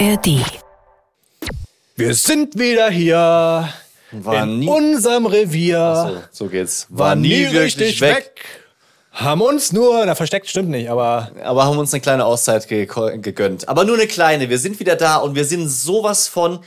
ARD. Wir sind wieder hier War in nie- unserem Revier. So, so geht's. War nie richtig weg. Haben uns nur, na versteckt stimmt nicht, aber Aber haben uns eine kleine Auszeit ge gegönnt. Aber nur eine kleine. Wir sind wieder da und wir sind sowas von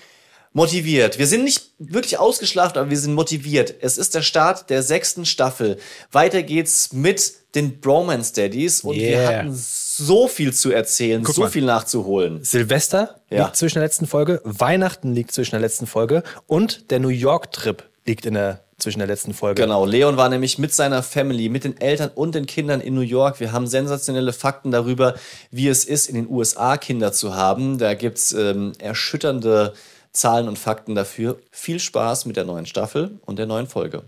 motiviert. Wir sind nicht wirklich ausgeschlafen, aber wir sind motiviert. Es ist der Start der sechsten Staffel. Weiter geht's mit den Bromance Daddies und wir Yeah. hatten so viel zu erzählen, so mal. viel nachzuholen. Silvester Ja. liegt zwischen der letzten Folge, Weihnachten liegt zwischen der letzten Folge und der New York-Trip liegt in der, zwischen der letzten Folge. Genau, Leon war nämlich mit seiner Family, mit den Eltern und den Kindern in New York. Wir haben sensationelle Fakten darüber, wie es ist, in den USA Kinder zu haben. Da gibt's ähm, erschütternde Zahlen und Fakten dafür. Viel Spaß mit der neuen Staffel und der neuen Folge.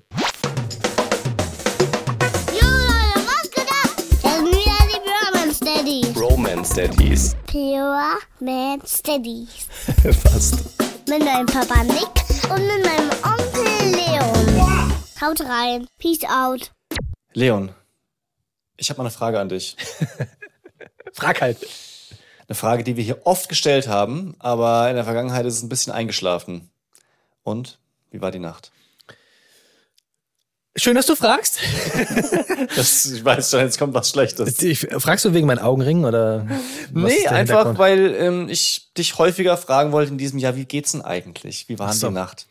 Daddies. Pure Man Steadies. Fast. Mit meinem Papa Nick und mit meinem Onkel Leon. Haut rein. Peace out. Leon, ich habe mal eine Frage an dich. Frag halt. Eine Frage, die wir hier oft gestellt haben, aber in der Vergangenheit ist es ein bisschen eingeschlafen. Und wie war die Nacht? Schön, dass du fragst. Das, ich weiß schon, jetzt kommt was Schlechtes. Ich, fragst du wegen meinen Augenringen oder? was Nee, einfach, weil ähm, ich dich häufiger fragen wollte in diesem Jahr, wie geht's denn eigentlich? Wie war so. die Nacht?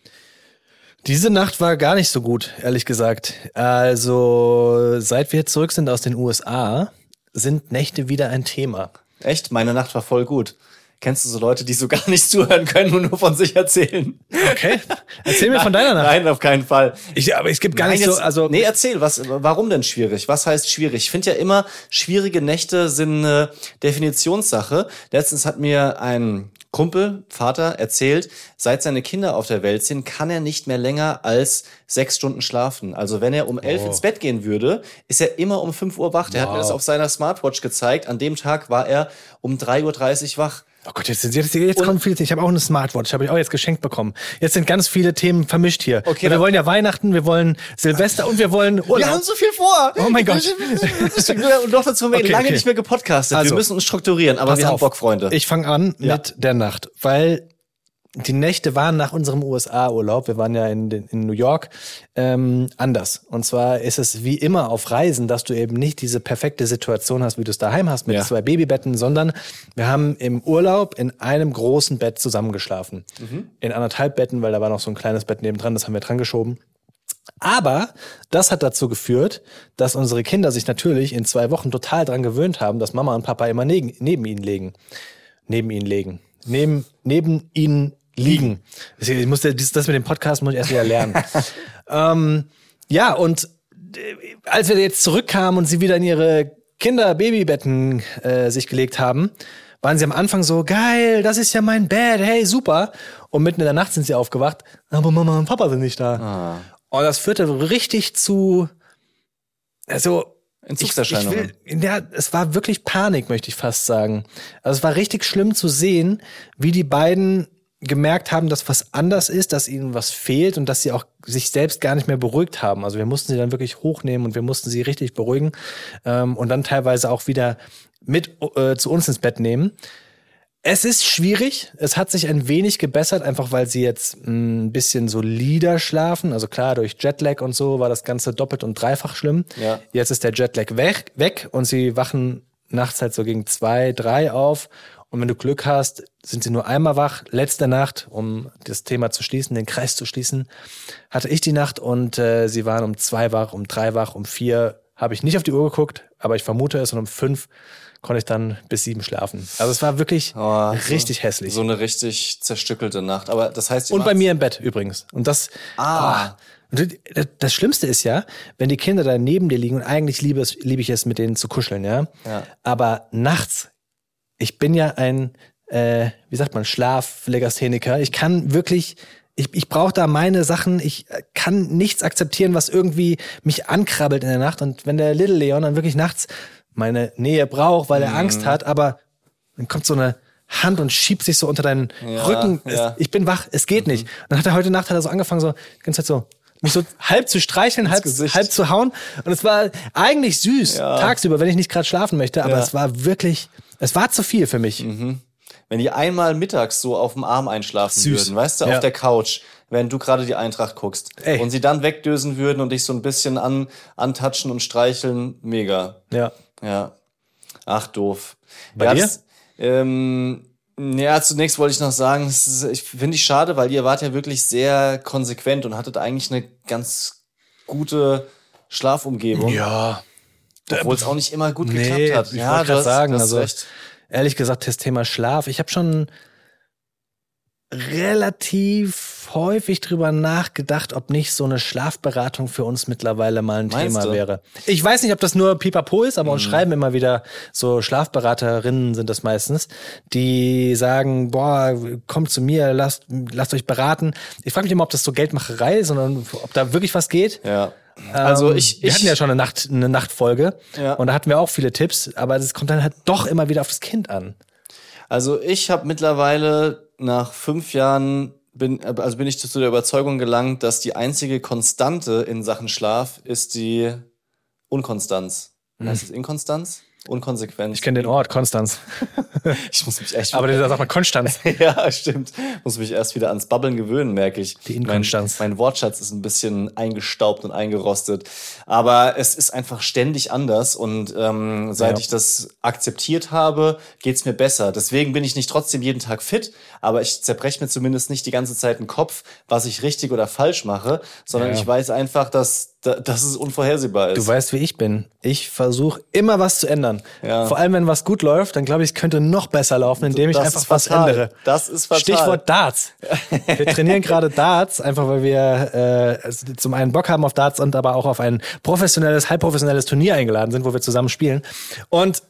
Diese Nacht war gar nicht so gut, ehrlich gesagt. Also, seit wir zurück sind aus den USA, sind Nächte wieder ein Thema. Echt? Meine Nacht war voll gut. Kennst du so Leute, die so gar nicht zuhören können und nur von sich erzählen? Okay. Erzähl mir von deiner Nacht. Nein, auf keinen Fall. Ich, aber es gibt gar Nein, nicht so, also. nee, erzähl, was, warum denn schwierig? Was heißt schwierig? Ich finde ja immer, schwierige Nächte sind eine Definitionssache. Letztens hat mir ein Kumpel, Vater, erzählt, seit seine Kinder auf der Welt sind, kann er nicht mehr länger als sechs Stunden schlafen. Also wenn er um elf ins Bett gehen würde, ist er immer um fünf Uhr wach. Der hat mir Wow. das auf seiner Smartwatch gezeigt. An dem Tag war er um 3.30 Uhr wach. Oh Gott, jetzt, jetzt, jetzt kommen viele. Ich habe auch eine Smartwatch, habe ich auch jetzt geschenkt bekommen. Jetzt sind ganz viele Themen vermischt hier. Okay, wir dann- wollen ja Weihnachten, wir wollen Silvester und wir wollen Urlaub. Wir haben so viel vor. Oh mein Gott. Und doch dazu haben wir Okay, lange okay. nicht mehr gepodcastet. Also, wir müssen uns strukturieren, aber wir haben auf. Bock, Freunde. Ich fange an Ja. mit der Nacht, weil die Nächte waren nach unserem USA-Urlaub, wir waren ja in, in New York, ähm, anders. Und zwar ist es wie immer auf Reisen, dass du eben nicht diese perfekte Situation hast, wie du es daheim hast mit Ja. zwei Babybetten, sondern wir haben im Urlaub in einem großen Bett zusammengeschlafen. Mhm. In anderthalb Betten, weil da war noch so ein kleines Bett nebendran, das haben wir dran geschoben. Aber das hat dazu geführt, dass unsere Kinder sich natürlich in zwei Wochen total dran gewöhnt haben, dass Mama und Papa immer neben, neben ihnen legen. Neben ihnen legen. Neben, neben ihnen liegen. Ich musste, das das mit dem Podcast muss ich erst wieder lernen. ähm, ja, und äh, als wir jetzt zurückkamen und sie wieder in ihre Kinder-Babybetten äh, sich gelegt haben, waren sie am Anfang so, geil, das ist ja mein Bett, hey, super. Und mitten in der Nacht sind sie aufgewacht, aber Mama und Papa sind nicht da. Und das führte richtig zu, also, Entzugserscheinungen. Ich, ich will, ja, es war wirklich Panik, möchte ich fast sagen. Also es war richtig schlimm zu sehen, wie die beiden gemerkt haben, dass was anders ist, dass ihnen was fehlt und dass sie auch sich selbst gar nicht mehr beruhigt haben. Also wir mussten sie dann wirklich hochnehmen und wir mussten sie richtig beruhigen ähm, und dann teilweise auch wieder mit äh, zu uns ins Bett nehmen. Es ist schwierig. Es hat sich ein wenig gebessert, einfach weil sie jetzt mh, ein bisschen solider schlafen. Also klar, durch Jetlag und so war das Ganze doppelt und dreifach schlimm. Ja. Jetzt ist der Jetlag weg, weg und sie wachen nachts halt so gegen zwei, drei auf. Und wenn du Glück hast, sind sie nur einmal wach. Letzte Nacht, um das Thema zu schließen, den Kreis zu schließen, hatte ich die Nacht und äh, sie waren um zwei wach, um drei wach, um vier habe ich nicht auf die Uhr geguckt, aber ich vermute es und um fünf konnte ich dann bis sieben schlafen. Also es war wirklich Oh, richtig hässlich. So eine richtig zerstückelte Nacht. Aber das heißt, und bei mir im Bett übrigens. Und das, Ah. oh. Und das- Schlimmste ist ja, wenn die Kinder da neben dir liegen und eigentlich liebe, es, liebe ich es, mit denen zu kuscheln, ja. Ja. Aber nachts, ich bin ja ein, äh, wie sagt man, Schlaflegastheniker. Ich kann wirklich, ich, ich brauche da meine Sachen. Ich kann nichts akzeptieren, was irgendwie mich ankrabbelt in der Nacht. Und wenn der Little Leon dann wirklich nachts meine Nähe braucht, weil er Mhm. Angst hat, aber dann kommt so eine Hand und schiebt sich so unter deinen Ja, Rücken. ja. Mhm. Ich bin wach, es geht nicht. Und dann hat er heute Nacht hat er so angefangen, so die ganze Zeit so mich so halb zu streicheln, halb, halb zu hauen. Und es war eigentlich süß Ja. tagsüber, wenn ich nicht gerade schlafen möchte, aber es war wirklich, es war zu viel für mich. Wenn die einmal mittags so auf dem Arm einschlafen Süß. würden, weißt du, auf der Couch, während du gerade die Eintracht guckst. Ey. Und sie dann wegdösen würden und dich so ein bisschen an, antatschen und streicheln. Mega. Ja. Ja. Ach, doof. Bei ja, dir? Ähm, ja, zunächst wollte ich noch sagen, ist, ich finde ich schade, weil ihr wart ja wirklich sehr konsequent und hattet eigentlich eine ganz gute Schlafumgebung. Ja. Obwohl es auch nicht immer gut Nee, geklappt hat. ich wollte gerade sagen, also recht. ehrlich gesagt, das Thema Schlaf, ich habe schon relativ häufig drüber nachgedacht, ob nicht so eine Schlafberatung für uns mittlerweile mal ein Meinst Thema du? Mhm. wäre. Ich weiß nicht, ob das nur Pipapo ist, aber uns schreiben immer wieder so Schlafberaterinnen sind das meistens, die sagen, boah, kommt zu mir, lasst, lasst euch beraten. Ich frage mich immer, ob das so Geldmacherei ist, sondern ob da wirklich was geht. Ja. Also Ähm, ich, wir ich hatten ja schon eine Nacht, eine Nachtfolge Ja. und da hatten wir auch viele Tipps, aber es kommt dann halt doch immer wieder auf das Kind an. Also ich habe mittlerweile nach fünf Jahren bin, also bin ich zu der Überzeugung gelangt, dass die einzige Konstante in Sachen Schlaf ist die Unkonstanz. Heißt es Inkonstanz? Unkonsequenz. Hm. Ich kenne den Ort, Konstanz. Ich muss mich echt. Aber da sagt man Konstanz. ja, stimmt. Muss mich erst wieder ans Babbeln gewöhnen, merke ich. Die Inkonstanz. Mein, mein Wortschatz ist ein bisschen eingestaubt und eingerostet. Aber es ist einfach ständig anders. Und ähm, seit Ja. ich das akzeptiert habe, geht's mir besser. Deswegen bin ich nicht trotzdem jeden Tag fit, aber ich zerbreche mir zumindest nicht die ganze Zeit den Kopf, was ich richtig oder falsch mache, sondern Ja. ich weiß einfach, dass, da- dass es unvorhersehbar ist. Du weißt, wie ich bin. Ich versuche immer was zu ändern. Ja. Vor allem, wenn was gut läuft, dann glaube ich, es könnte noch besser laufen, indem ich Das einfach was ändere. Das ist fatal. Stichwort Darts. Wir trainieren gerade Darts, einfach weil wir äh, zum einen Bock haben auf Darts und aber auch auf ein professionelles, halbprofessionelles Turnier eingeladen sind, wo wir zusammen spielen. Und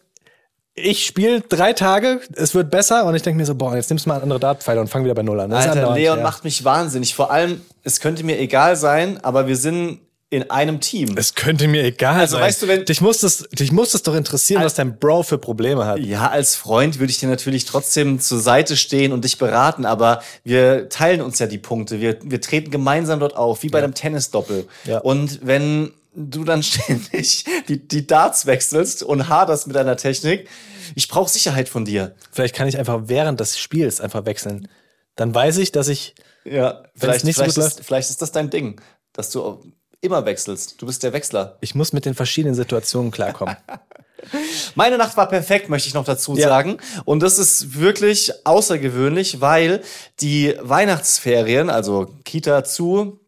ich spiele drei Tage, es wird besser und ich denke mir so, boah, jetzt nimmst du mal andere Dartpfeile und fang wieder bei Null an. Das ist Alter, Leon ja. macht mich wahnsinnig. Vor allem, es könnte mir egal sein, aber wir sind in einem Team. Es könnte mir egal Also, sein. weißt du, wenn- dich muss es, dich muss es doch interessieren, was dein Bro für Probleme hat. ja, als Freund würde ich dir natürlich trotzdem zur Seite stehen und dich beraten, aber wir teilen uns ja die Punkte. Wir, wir treten gemeinsam dort auf, wie bei einem Tennisdoppel. Ja. Und wenn du dann ständig die, die Darts wechselst und haderst mit deiner Technik, ich brauche Sicherheit von dir. Vielleicht kann ich einfach während des Spiels einfach wechseln. Dann weiß ich, dass ich Ja, vielleicht, nicht so vielleicht, gut ist, vielleicht ist das dein Ding, dass du immer wechselst. Du bist der Wechsler. ich muss mit den verschiedenen Situationen klarkommen. Meine Nacht war perfekt, möchte ich noch dazu Ja. sagen. Und das ist wirklich außergewöhnlich, weil die Weihnachtsferien, also Kita zu,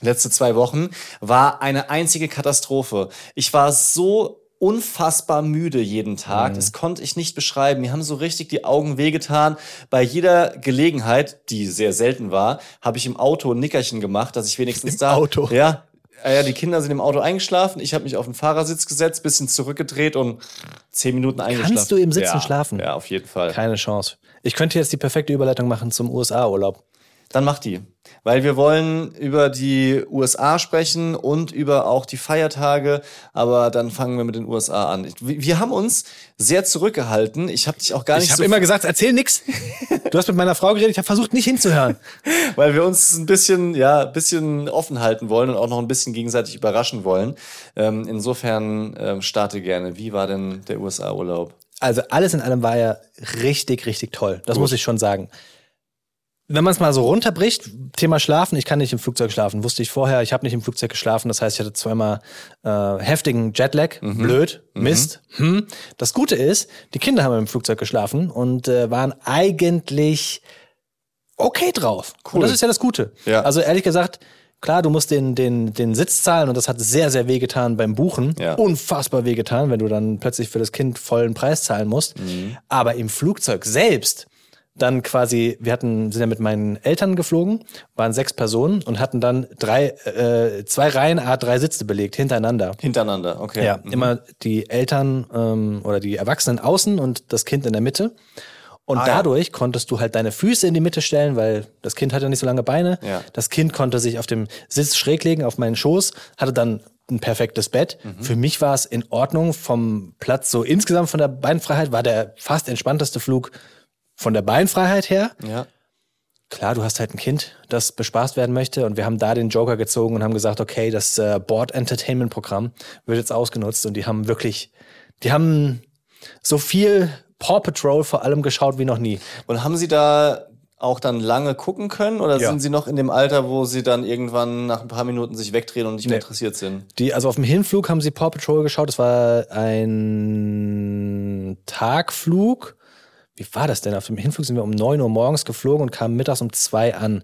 letzte zwei Wochen, war eine einzige Katastrophe. Ich war so unfassbar müde jeden Tag. Das konnte ich nicht beschreiben. Mir haben so richtig die Augen wehgetan. Bei jeder Gelegenheit, die sehr selten war, habe ich im Auto ein Nickerchen gemacht, dass ich wenigstens Im da... Auto? Ja, ja, die Kinder sind im Auto eingeschlafen. Ich habe mich auf den Fahrersitz gesetzt, bisschen zurückgedreht und zehn Minuten eingeschlafen. du im Sitzen ja, schlafen? Ja, auf jeden Fall. Keine Chance. Ich könnte jetzt die perfekte Überleitung machen zum USA-Urlaub. Dann mach die. Weil wir wollen über die USA sprechen und über auch die Feiertage, aber dann fangen wir mit den USA an. Wir haben uns sehr zurückgehalten. Ich habe dich auch gar nicht Ich habe so immer gesagt, erzähl nix. Du hast mit meiner Frau geredet, ich habe versucht, nicht hinzuhören. weil wir uns ein bisschen, ja, ein bisschen offen halten wollen und auch noch ein bisschen gegenseitig überraschen wollen. Ähm, insofern ähm, starte gerne. Wie war denn der USA-Urlaub? Also alles in allem war ja richtig, richtig toll. Das muss ich schon sagen. Wenn man es mal so runterbricht, Thema Schlafen, ich kann nicht im Flugzeug schlafen, wusste ich vorher, ich habe nicht im Flugzeug geschlafen, das heißt, ich hatte zweimal äh, heftigen Jetlag, blöd, Mist. Hm. Das Gute ist, die Kinder haben im Flugzeug geschlafen und äh, waren eigentlich okay drauf. Cool. Und das ist ja das Gute. Ja. Also ehrlich gesagt, klar, du musst den, den, den Sitz zahlen und das hat sehr, sehr wehgetan beim Buchen. Ja. Unfassbar wehgetan, wenn du dann plötzlich für das Kind vollen Preis zahlen musst. Aber im Flugzeug selbst dann quasi, wir hatten, sind ja mit meinen Eltern geflogen, waren sechs Personen und hatten dann drei, äh, zwei Reihen, a drei Sitze belegt, hintereinander. Hintereinander, okay. Ja, Mhm. immer die Eltern ähm, oder die Erwachsenen außen und das Kind in der Mitte. Und Ah, ja. dadurch konntest du halt deine Füße in die Mitte stellen, weil das Kind hatte nicht so lange Beine. Ja. Das Kind konnte sich auf dem Sitz schräg legen, auf meinen Schoß, hatte dann ein perfektes Bett. Mhm. Für mich war es in Ordnung vom Platz so insgesamt von der Beinfreiheit war der fast entspannteste Flug von der Beinfreiheit her. Ja. Klar, du hast halt ein Kind, das bespaßt werden möchte und wir haben da den Joker gezogen und haben gesagt, okay, das äh, Board Entertainment Programm wird jetzt ausgenutzt und die haben wirklich, die haben so viel Paw Patrol vor allem geschaut wie noch nie. Und haben Sie da auch dann lange gucken können oder Ja. sind Sie noch in dem Alter, wo Sie dann irgendwann nach ein paar Minuten sich wegdrehen und nicht mehr Nee. interessiert sind? Die, also auf dem Hinflug haben sie Paw Patrol geschaut. Das war ein Tagflug. Wie war das denn? Auf dem Hinflug sind wir um 9 Uhr morgens geflogen und kamen mittags um 2 an.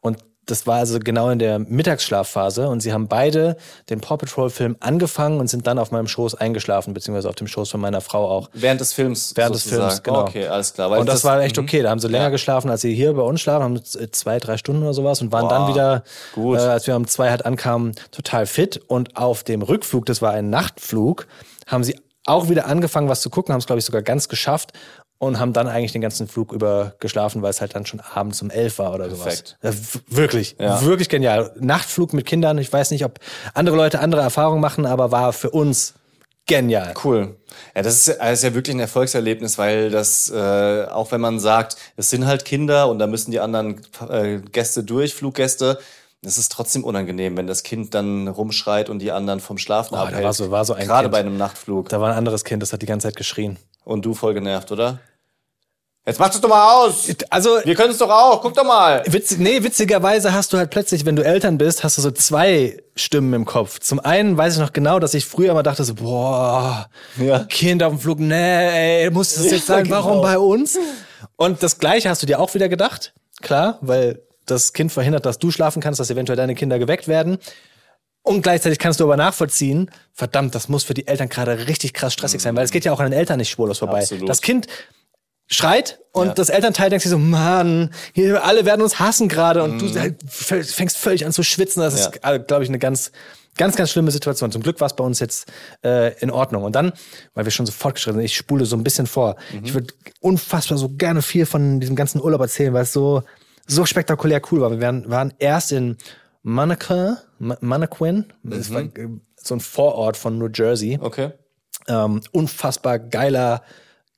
Und das war also genau in der Mittagsschlafphase. Und sie haben beide den Paw Patrol-Film angefangen und sind dann auf meinem Schoß eingeschlafen, beziehungsweise auf dem Schoß von meiner Frau auch. Während des Films. Während des. Films, genau. Okay, alles klar. Weil und das, war echt okay. Da haben sie länger Ja. geschlafen, als sie hier bei uns schlafen, haben zwei, drei Stunden oder sowas und waren dann Boah, wieder, gut. Äh, als wir um zwei halt ankamen, total fit. Und auf dem Rückflug, das war ein Nachtflug, haben sie auch wieder angefangen, was zu gucken, haben es, glaube ich, sogar ganz geschafft und haben dann eigentlich den ganzen Flug über geschlafen, weil es halt dann schon abends um elf war oder Perfekt. sowas. Ja, wirklich, Ja. wirklich genial. Nachtflug mit Kindern, ich weiß nicht, ob andere Leute andere Erfahrungen machen, aber war für uns genial. Cool. Ja, das ist, ja- das ist ja wirklich ein Erfolgserlebnis, weil das, äh, auch wenn man sagt, es sind halt Kinder und da müssen die anderen äh, Gäste durch, Fluggäste, es ist trotzdem unangenehm, wenn das Kind dann rumschreit und die anderen vom Schlafen Oh, da abhält. war so- war so ein Gerade Kind. bei einem Nachtflug. Da war ein anderes Kind, das hat die ganze Zeit geschrien. Und du voll genervt, oder? Jetzt mach das doch mal aus! Also, Wir können es doch auch, guck doch mal! Witz, nee, witzigerweise hast du halt plötzlich, wenn du Eltern bist, hast du so zwei Stimmen im Kopf. Zum einen weiß ich noch genau, dass ich früher immer dachte so, boah, Ja. Kind auf dem Flug, nee, ey, muss das jetzt Ja, sein, warum genau. bei uns? Und das Gleiche hast du dir auch wieder gedacht, klar, weil das Kind verhindert, dass du schlafen kannst, dass eventuell deine Kinder geweckt werden. Und gleichzeitig kannst du aber nachvollziehen, verdammt, das muss für die Eltern gerade richtig krass stressig sein, weil es geht ja auch an den Eltern nicht spurlos vorbei. Absolut. Das Kind schreit und Ja. das Elternteil denkt sich so, Mann, hier, alle werden uns hassen gerade und Mhm. du halt f- fängst völlig an zu schwitzen. Das ist, glaube ich, eine ganz, ganz, ganz schlimme Situation. Zum Glück war es bei uns jetzt äh, in Ordnung. Und dann, weil wir schon so fortgeschritten sind, ich spule so ein bisschen vor. Mhm. Ich würde unfassbar so gerne viel von diesem ganzen Urlaub erzählen, weil es so, so spektakulär cool war. Wir waren, waren erst in Monaco, Monaquin, das Mhm. war äh, so ein Vorort von New Jersey. Okay. Ähm, unfassbar geiler,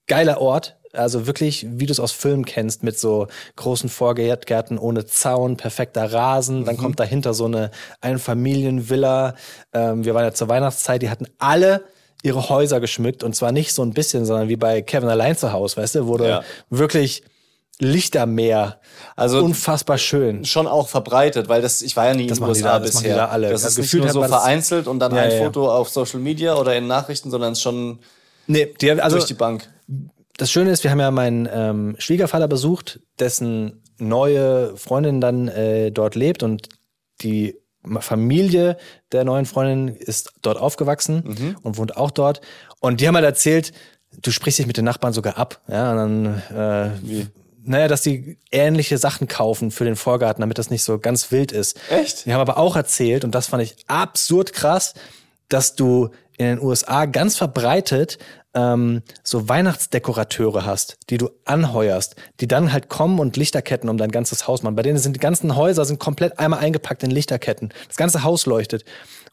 geiler Ort. Also wirklich, wie du es aus Filmen kennst, mit so großen Vorgärten ohne Zaun, perfekter Rasen. Dann kommt dahinter so eine Einfamilienvilla. Ähm, wir waren ja zur Weihnachtszeit, die hatten alle ihre Häuser geschmückt und zwar nicht so ein bisschen, sondern wie bei Kevin allein zu Hause, weißt du, wurde Ja. wirklich Lichtermeer. Also- unfassbar schön. Schon auch verbreitet, weil das, ich war ja nie Das in den USA da- das bisher. da alle. Das Also ist nicht nur so das- vereinzelt und dann Ja, ein ja. Foto auf Social Media oder in Nachrichten, sondern schon Nee, die, also, durch die Bank. Das Schöne ist, wir haben ja meinen ähm, Schwiegervater besucht, dessen neue Freundin dann äh, dort lebt und die Familie der neuen Freundin ist dort aufgewachsen und wohnt auch dort. Und die haben halt erzählt, du sprichst dich mit den Nachbarn sogar ab. Ja, und dann, äh, Wie? naja, dass die ähnliche Sachen kaufen für den Vorgarten, damit das nicht so ganz wild ist. Echt? Die haben aber auch erzählt, und das fand ich absurd krass, dass du in den USA ganz verbreitet ähm, so Weihnachtsdekorateure hast, die du anheuerst, die dann halt kommen und Lichterketten um dein ganzes Haus machen. Bei denen sind die ganzen Häuser sind komplett einmal eingepackt in Lichterketten. Das ganze Haus leuchtet.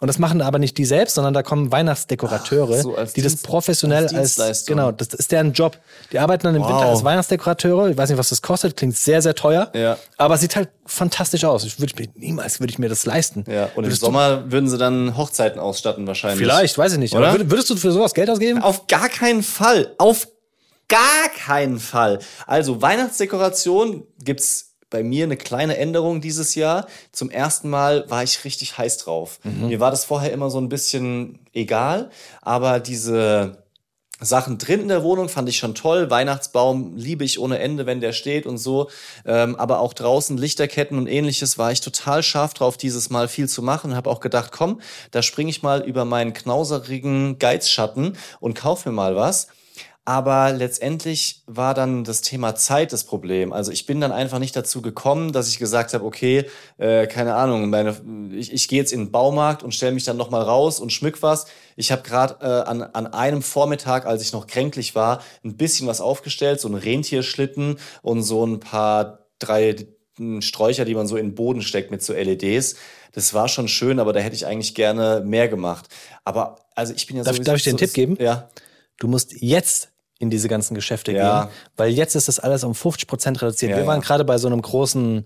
Und das machen aber nicht die selbst, sondern da kommen Weihnachtsdekorateure, Ach, so die das Dienst- professionell als als, genau, das ist deren Job. Die arbeiten dann im Wow. Winter als Weihnachtsdekorateure. Ich weiß nicht, was das kostet, klingt sehr, sehr teuer. Ja. Aber sieht halt fantastisch aus. Ich würde mir niemals würde ich mir das leisten. Ja, und im Würdest du- Sommer würden sie dann Hochzeiten ausstatten wahrscheinlich. Vielleicht, weiß ich nicht. Oder? Aber würd- würdest du für sowas Geld ausgeben? Auf gar keinen Fall. Auf gar keinen Fall. Also Weihnachtsdekoration gibt's bei mir eine kleine Änderung dieses Jahr. Zum ersten Mal war ich richtig heiß drauf. Mir war das vorher immer so ein bisschen egal, aber diese Sachen drin in der Wohnung fand ich schon toll. Weihnachtsbaum liebe ich ohne Ende, wenn der steht und so. Ähm, aber auch draußen Lichterketten und ähnliches war ich total scharf drauf, dieses Mal viel zu machen. Habe auch gedacht, komm, da springe ich mal über meinen knauserigen Geizschatten und kauf mir mal was. Aber letztendlich war dann das Thema Zeit das Problem. Also ich bin dann einfach nicht dazu gekommen, dass ich gesagt habe, okay, äh, keine Ahnung, meine, ich, ich gehe jetzt in den Baumarkt und stelle mich dann nochmal raus und schmück was. Ich habe gerade äh, an, an einem Vormittag, als ich noch kränklich war, ein bisschen was aufgestellt, so einen Rentierschlitten und so ein paar drei Sträucher, die man so in den Boden steckt mit so LEDs. Das war schon schön, aber da hätte ich eigentlich gerne mehr gemacht. Aber also ich bin ja Darf- sowieso darf ich dir einen so Tipp geben? Ja. Du musst jetzt in diese ganzen Geschäfte Ja. gehen, weil jetzt ist das alles um 50 Prozent reduziert. Ja, Wir waren ja. gerade bei so einem großen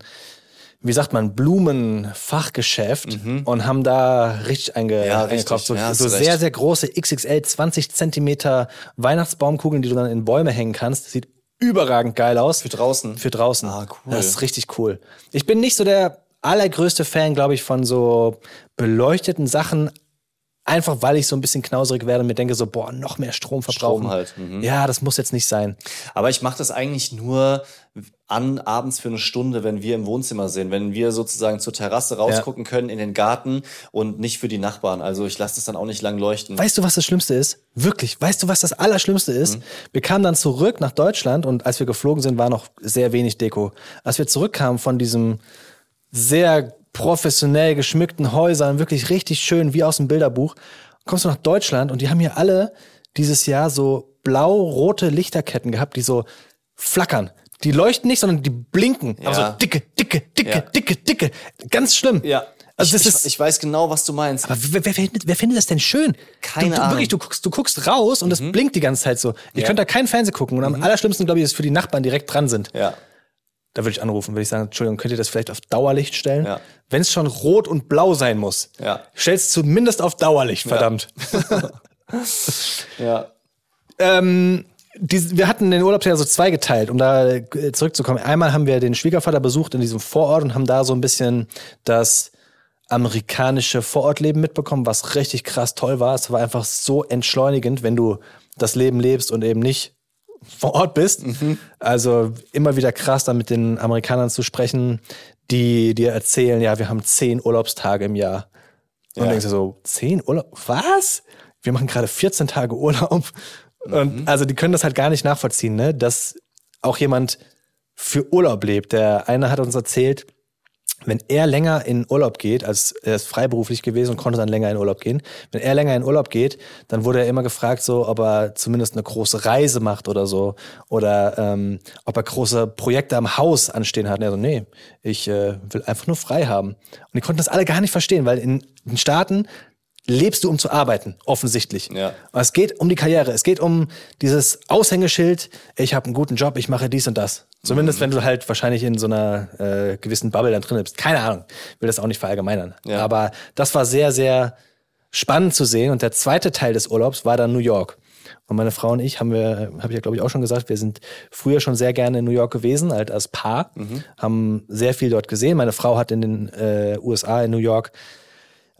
wie sagt man, Blumenfachgeschäft und haben da richtig einge Mhm. Ja, richtig. eingekauft. So, hast so recht. sehr, sehr große XXL 20 Zentimeter Weihnachtsbaumkugeln, die du dann in Bäume hängen kannst. Sieht überragend geil aus. Für draußen. Für draußen. Ah, cool. Das ist richtig cool. Ich bin nicht so der allergrößte Fan, glaube ich, von so beleuchteten Sachen. Einfach weil ich so ein bisschen knauserig werde und mir denke so, boah, noch mehr Strom verbrauchen. Strom halt, mhm. Ja, das muss jetzt nicht sein. Aber ich mache das eigentlich nur an abends für eine Stunde, wenn wir im Wohnzimmer sind, wenn wir sozusagen zur Terrasse rausgucken können in den Garten und nicht für die Nachbarn. Also ich lasse das dann auch nicht lang leuchten. Weißt du, was das Schlimmste ist? Wirklich, weißt du, was das Allerschlimmste ist? Wir kamen dann zurück nach Deutschland und als wir geflogen sind, war noch sehr wenig Deko. Als wir zurückkamen von diesem sehr professionell geschmückten Häusern, wirklich richtig schön, wie aus dem Bilderbuch, kommst du nach Deutschland und die haben hier alle dieses Jahr so blau-rote Lichterketten gehabt, die so flackern. Die leuchten nicht, sondern die blinken. Ja. so dicke, dicke, dicke, Ja. dicke, dicke. Ganz schlimm. Also das ich, ist, ich, ich weiß genau, was du meinst. aber wer, wer, findet, wer findet das denn schön? Keine du, du, Ahnung. Wirklich, du guckst, du guckst raus und es blinkt die ganze Zeit so. Ich Ja. könnte da keinen Fernsehen gucken. Und am allerschlimmsten, glaube ich, ist für die Nachbarn die direkt dran sind. Ja. Da würde ich anrufen, würde ich sagen, Entschuldigung, könnt ihr das vielleicht auf Dauerlicht stellen? Ja. Wenn es schon rot und blau sein muss, Ja. stell's zumindest auf Dauerlicht, verdammt. Ja. ähm, die, wir hatten den Urlaub ja so zweigeteilt, um da äh, zurückzukommen. Einmal haben wir den Schwiegervater besucht in diesem Vorort und haben da so ein bisschen das amerikanische Vorortleben mitbekommen, was richtig krass toll war. Es war einfach so entschleunigend, wenn du das Leben lebst und eben nicht vor Ort bist. Also immer wieder krass, da mit den Amerikanern zu sprechen, die dir erzählen, ja, wir haben zehn Urlaubstage im Jahr. Und Ja. denkst du so, zehn Urlaub? Was? Wir machen gerade 14 Tage Urlaub. Und also die können das halt gar nicht nachvollziehen, ne? Dass auch jemand für Urlaub lebt. Der eine hat uns erzählt, wenn er länger in Urlaub geht, als er ist freiberuflich gewesen und konnte dann länger in Urlaub gehen, wenn er länger in Urlaub geht, dann wurde er immer gefragt, so, ob er zumindest eine große Reise macht oder so. Oder ähm, ob er große Projekte am Haus anstehen hat. Und er so, nee, ich äh, will einfach nur frei haben. Und die konnten das alle gar nicht verstehen, weil in den Staaten lebst du, um zu arbeiten, offensichtlich. Ja. Aber es geht um die Karriere, es geht um dieses Aushängeschild, ich habe einen guten Job, ich mache dies und das. Zumindest wenn du halt wahrscheinlich in so einer äh, gewissen Bubble dann drin bist. Keine Ahnung, will das auch nicht verallgemeinern. Ja. Aber das war sehr, sehr spannend zu sehen. Und der zweite Teil des Urlaubs war dann New York. Und meine Frau und ich haben wir, habe ich ja glaube ich auch schon gesagt, wir sind früher schon sehr gerne in New York gewesen, halt als Paar, haben sehr viel dort gesehen. Meine Frau hat in den äh, USA in New York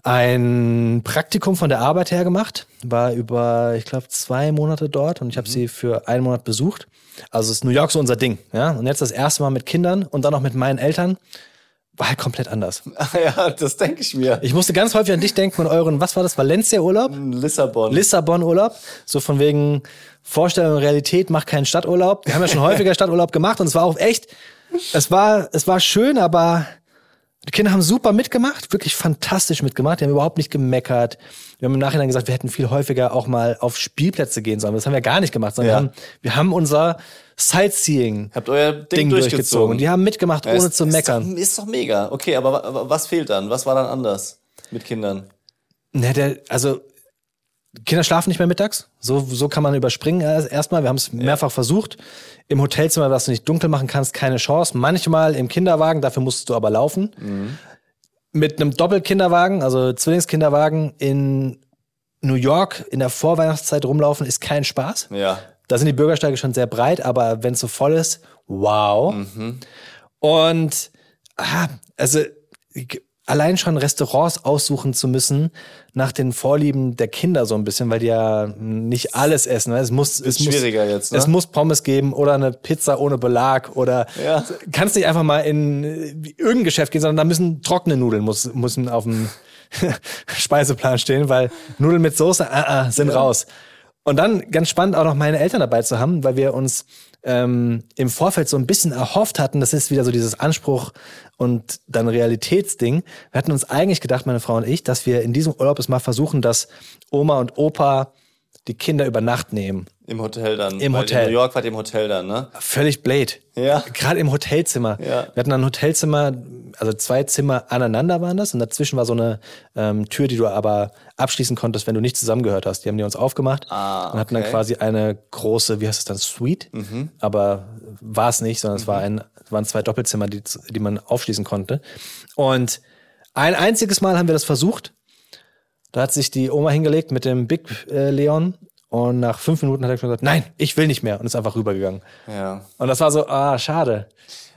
ein Praktikum von der Arbeit her gemacht, war über, ich glaube, zwei Monate dort und ich habe sie für einen Monat besucht. Also ist New York so unser Ding, ja. Und jetzt das erste Mal mit Kindern und dann auch mit meinen Eltern. War halt komplett anders. ja, das denke ich mir. Ich musste ganz häufig an dich denken und euren, was war das, Valencia-Urlaub? Lissabon. Lissabon-Urlaub. So von wegen Vorstellung und Realität, mach keinen Stadturlaub. Wir haben ja schon häufiger Stadturlaub gemacht und es war auch echt, es war, es war schön, aber die Kinder haben super mitgemacht, wirklich fantastisch mitgemacht. Die haben überhaupt nicht gemeckert. Wir haben im Nachhinein gesagt, wir hätten viel häufiger auch mal auf Spielplätze gehen sollen. Das haben wir gar nicht gemacht, sondern Ja. wir, haben, wir haben unser Sightseeing Habt euer Ding, Ding durchgezogen. durchgezogen. Und die haben mitgemacht, Ja, ohne ist- zu meckern. Ist doch, ist doch mega. Okay, aber, aber was fehlt dann? Was war dann anders mit Kindern? Ne, der, also Kinder schlafen nicht mehr mittags. So, so kann man überspringen erst- erstmal. Wir haben es mehrfach versucht. Im Hotelzimmer, was du nicht dunkel machen kannst, keine Chance. Manchmal im Kinderwagen, dafür musst du aber laufen. Mit einem Doppelkinderwagen, also Zwillingskinderwagen in New York in der Vorweihnachtszeit rumlaufen, ist kein Spaß. Ja. Da sind die Bürgersteige schon sehr breit, aber wenn es so voll ist, wow. Und ah, also allein schon Restaurants aussuchen zu müssen nach den Vorlieben der Kinder so ein bisschen, weil die ja nicht alles essen. ne? Es muss, es muss, jetzt, ne? Es muss Pommes geben oder eine Pizza ohne Belag oder Ja. kannst nicht einfach mal in äh, irgendein Geschäft gehen, sondern da müssen trockene Nudeln muss, müssen auf dem Speiseplan stehen, weil Nudeln mit Soße ah, ah, sind raus. Und dann ganz spannend auch noch meine Eltern dabei zu haben, weil wir uns ähm, im Vorfeld so ein bisschen erhofft hatten, das ist wieder so dieses Anspruch und dann Realitätsding. Wir hatten uns eigentlich gedacht, meine Frau und ich, dass wir in diesem Urlaub es mal versuchen, dass Oma und Opa die Kinder über Nacht nehmen. Im Hotel dann. Im Hotel. In New York ihr im Hotel dann, ne? Völlig blade. Ja. Gerade im Hotelzimmer. Ja. Wir hatten ein Hotelzimmer, also zwei Zimmer aneinander waren das und dazwischen war so eine ähm, Tür, die du aber abschließen konntest, wenn du nicht zusammengehört hast. Die haben die uns aufgemacht Ah, und hatten dann okay. Mhm. quasi eine große, wie heißt es dann, Suite? Aber war es nicht, sondern es war ein Es waren zwei Doppelzimmer, die, die man aufschließen konnte. Und ein einziges Mal haben wir das versucht. Da hat sich die Oma hingelegt mit dem Big äh, Leon und nach fünf Minuten hat er schon gesagt, nein, ich will nicht mehr und ist einfach rübergegangen. Ja. Und das war so, ah, schade.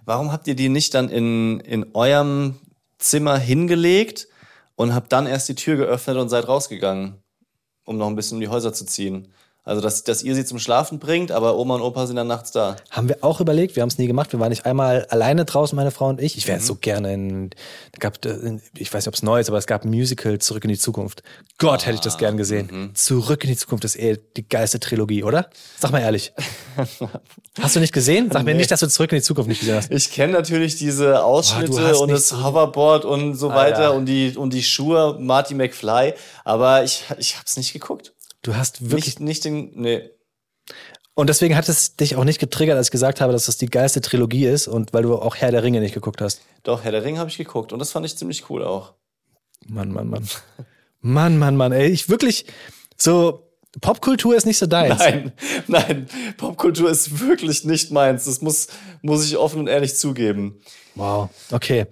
Warum habt ihr die nicht dann in, in eurem Zimmer hingelegt und habt dann erst die Tür geöffnet und seid rausgegangen, um noch ein bisschen um die Häuser zu ziehen? Also, dass, dass ihr sie zum Schlafen bringt, aber Oma und Opa sind dann nachts da. Haben wir auch überlegt, wir haben es nie gemacht. Wir waren nicht einmal alleine draußen, meine Frau und ich. Ich wäre jetzt so gerne in, gab, äh, ich weiß nicht, ob es neu ist, aber es gab ein Musical Zurück in die Zukunft. Gott, hätte ich das gern gesehen. Zurück in die Zukunft ist eh die geilste Trilogie, oder? Sag mal ehrlich. Hast du nicht gesehen? Sag mir nicht, dass du Zurück in die Zukunft nicht gesehen hast. Ich kenne natürlich diese Ausschnitte Boah, und das so- Hoverboard und so weiter Alter. und die, und die Schuhe Marty McFly, aber ich, ich hab's nicht geguckt. Du hast wirklich. Nicht, nicht den, nee. Und deswegen hat es dich auch nicht getriggert, als ich gesagt habe, dass das die geilste Trilogie ist und weil du auch Herr der Ringe nicht geguckt hast. Doch, Herr der Ring habe ich geguckt und das fand ich ziemlich cool auch. Mann, Mann, Mann. Mann, Mann, Mann, ey. Ich wirklich, so, Popkultur ist nicht so deins. Nein, nein, Popkultur ist wirklich nicht meins. Das muss, muss ich offen und ehrlich zugeben. Wow, okay.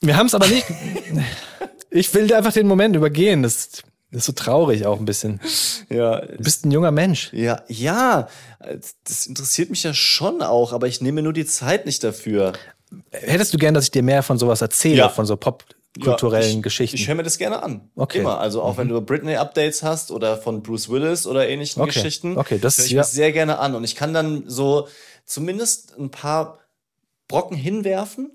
Wir haben es aber nicht. Ich will einfach den Moment übergehen. Das, das ist so traurig auch ein bisschen. Ja, Du bist ein junger Mensch. ja, ja, das interessiert mich ja schon auch, aber ich nehme mir nur die Zeit nicht dafür. Hättest du gern, dass ich dir mehr von sowas erzähle, Ja. von so popkulturellen Ja, ich, Geschichten? Ich höre mir das gerne an. Okay. Mhm. Immer. Also auch wenn du Britney-Updates hast oder von Bruce Willis oder ähnlichen Okay. Geschichten, Okay, das- höre ich ja. mir sehr gerne an. Und ich kann dann so zumindest ein paar Brocken hinwerfen,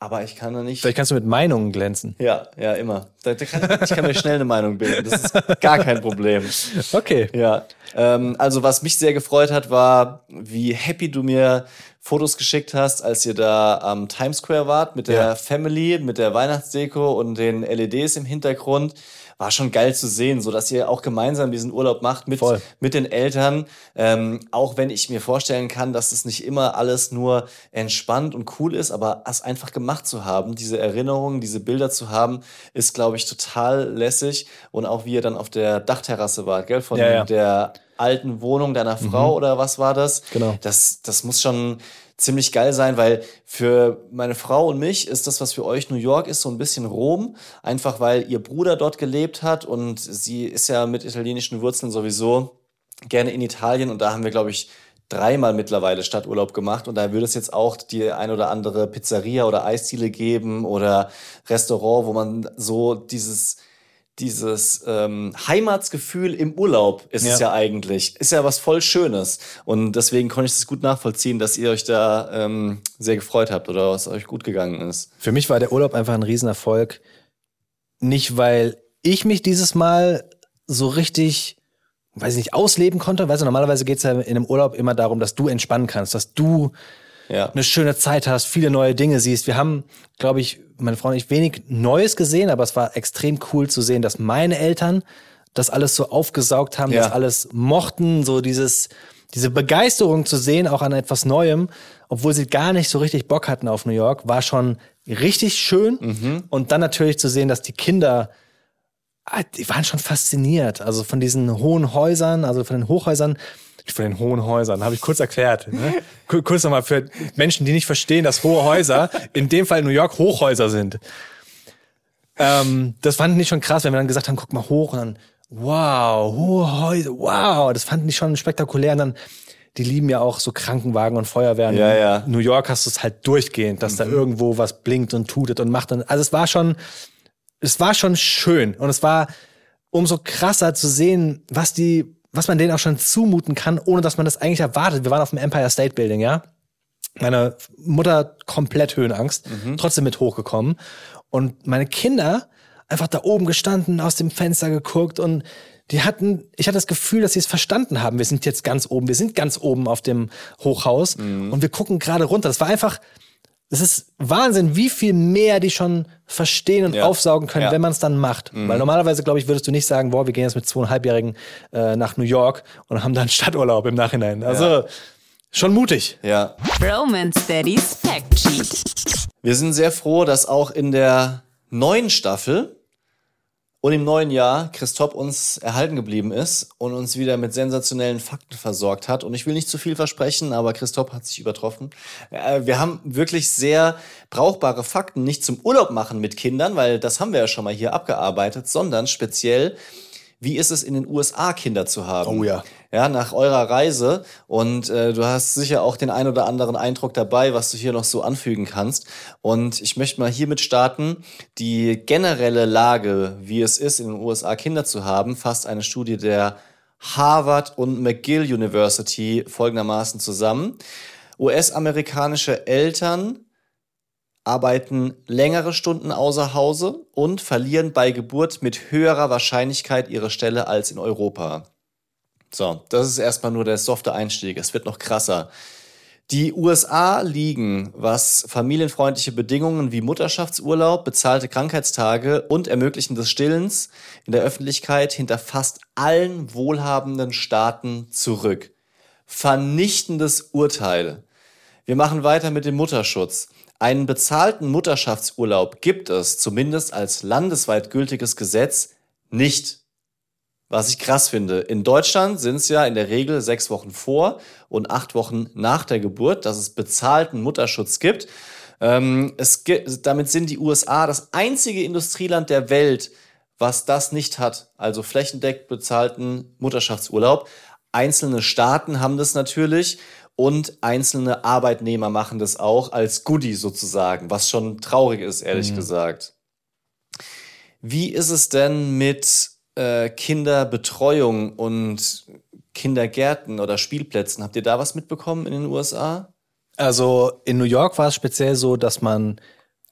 aber ich kann da nicht. Vielleicht kannst du mit Meinungen glänzen. Ja, ja, immer. Da, da kann, ich kann mir schnell eine Meinung bilden. Das ist gar kein Problem. Okay. Ja, ähm, also was mich sehr gefreut hat, war, wie happy du mir Fotos geschickt hast, als ihr da am Times Square wart mit der Ja. Family, mit der Weihnachtsdeko und den LEDs im Hintergrund. War schon geil zu sehen, so dass ihr auch gemeinsam diesen Urlaub macht mit, Voll. mit den Eltern. Ähm, auch wenn ich mir vorstellen kann, dass es nicht immer alles nur entspannt und cool ist, aber es einfach gemacht zu haben, diese Erinnerungen, diese Bilder zu haben, ist, glaube ich, total lässig. Und auch wie ihr dann auf der Dachterrasse wart, gell? Von Ja, ja. der alten Wohnung deiner Frau oder was war das? Genau. Das, das muss schon ziemlich geil sein, weil für meine Frau und mich ist das, was für euch New York ist, so ein bisschen Rom. Einfach weil ihr Bruder dort gelebt hat und sie ist ja mit italienischen Wurzeln sowieso gerne in Italien und da haben wir, glaube ich, dreimal mittlerweile Stadturlaub gemacht und da würde es jetzt auch die ein oder andere Pizzeria oder Eisdiele geben oder Restaurant, wo man so dieses dieses ähm, Heimatsgefühl im Urlaub ist es Ja. ja eigentlich. Ist ja was voll Schönes. Und deswegen konnte ich es gut nachvollziehen, dass ihr euch da ähm, sehr gefreut habt oder was euch gut gegangen ist. Für mich war der Urlaub einfach ein Riesenerfolg. Nicht, weil ich mich dieses Mal so richtig, weiß ich nicht, ausleben konnte. Weißt du, normalerweise geht's ja in einem Urlaub immer darum, dass du entspannen kannst, dass du Ja. eine schöne Zeit hast, viele neue Dinge siehst. Wir haben, glaube ich, meine Frau und ich wenig Neues gesehen, aber es war extrem cool zu sehen, dass meine Eltern das alles so aufgesaugt haben, Ja. das alles mochten, so dieses, diese Begeisterung zu sehen, auch an etwas Neuem, obwohl sie gar nicht so richtig Bock hatten auf New York, war schon richtig schön. Und dann natürlich zu sehen, dass die Kinder die waren schon fasziniert. Also von diesen hohen Häusern, also von den Hochhäusern, von den hohen Häusern, habe ich kurz erklärt. Ne? Ku- Kurz nochmal für Menschen, die nicht verstehen, dass hohe Häuser in dem Fall in New York Hochhäuser sind. Ähm, das fanden die schon krass, wenn wir dann gesagt haben, guck mal hoch und dann, wow, hohe Häuser, wow, das fanden die schon spektakulär. Und dann, die lieben ja auch so Krankenwagen und Feuerwehren. Ja, In ja. New York hast du es halt durchgehend, dass da irgendwo was blinkt und tutet und macht. Und, also es war schon, es war schon schön und es war umso krasser zu sehen, was die, was man denen auch schon zumuten kann, ohne dass man das eigentlich erwartet. Wir waren auf dem Empire State Building, ja. Meine Mutter komplett Höhenangst, trotzdem mit hochgekommen und meine Kinder einfach da oben gestanden, aus dem Fenster geguckt und die hatten, ich hatte das Gefühl, dass sie es verstanden haben. Wir sind jetzt ganz oben, wir sind ganz oben auf dem Hochhaus und wir gucken gerade runter. Das war einfach, das ist Wahnsinn, wie viel mehr die schon verstehen und Ja. aufsaugen können, Ja. wenn man es dann macht. Weil normalerweise, glaube ich, würdest du nicht sagen, boah, wir gehen jetzt mit zweieinhalbjährigen äh, nach New York und haben dann Stadturlaub im Nachhinein. Also schon mutig. Ja. Romance Daddy's Fact Sheet. Wir sind sehr froh, dass auch in der neuen Staffel und im neuen Jahr Christoph uns erhalten geblieben ist und uns wieder mit sensationellen Fakten versorgt hat. Und ich will nicht zu viel versprechen, aber Christoph hat sich übertroffen. Äh, Wir haben wirklich sehr brauchbare Fakten, nicht zum Urlaub machen mit Kindern, weil das haben wir ja schon mal hier abgearbeitet, sondern speziell, wie ist es in den USA, Kinder zu haben? Oh ja. Ja, nach eurer Reise. Und äh, du hast sicher auch den ein oder anderen Eindruck dabei, was du hier noch so anfügen kannst. Und ich möchte mal hiermit starten. Die generelle Lage, wie es ist, in den USA Kinder zu haben, fasst eine Studie der Harvard und McGill University folgendermaßen zusammen. US-amerikanische Eltern arbeiten längere Stunden außer Hause und verlieren bei Geburt mit höherer Wahrscheinlichkeit ihre Stelle als in Europa. So, das ist erstmal nur der softe Einstieg. Es wird noch krasser. Die USA liegen, was familienfreundliche Bedingungen wie Mutterschaftsurlaub, bezahlte Krankheitstage und Ermöglichen des Stillens in der Öffentlichkeit hinter fast allen wohlhabenden Staaten zurück. Vernichtendes Urteil. Wir machen weiter mit dem Mutterschutz. Einen bezahlten Mutterschaftsurlaub gibt es, zumindest als landesweit gültiges Gesetz, nicht. Was ich krass finde. In Deutschland sind es ja in der Regel sechs Wochen vor und acht Wochen nach der Geburt, dass es bezahlten Mutterschutz gibt. Ähm, es, gi- damit sind die USA das einzige Industrieland der Welt, was das nicht hat. Also flächendeckend bezahlten Mutterschaftsurlaub. Einzelne Staaten haben das natürlich und einzelne Arbeitnehmer machen das auch als Goodie sozusagen, was schon traurig ist, ehrlich gesagt. Wie ist es denn mit äh, Kinderbetreuung und Kindergärten oder Spielplätzen? Habt ihr da was mitbekommen in den USA? Also in New York war es speziell so, dass man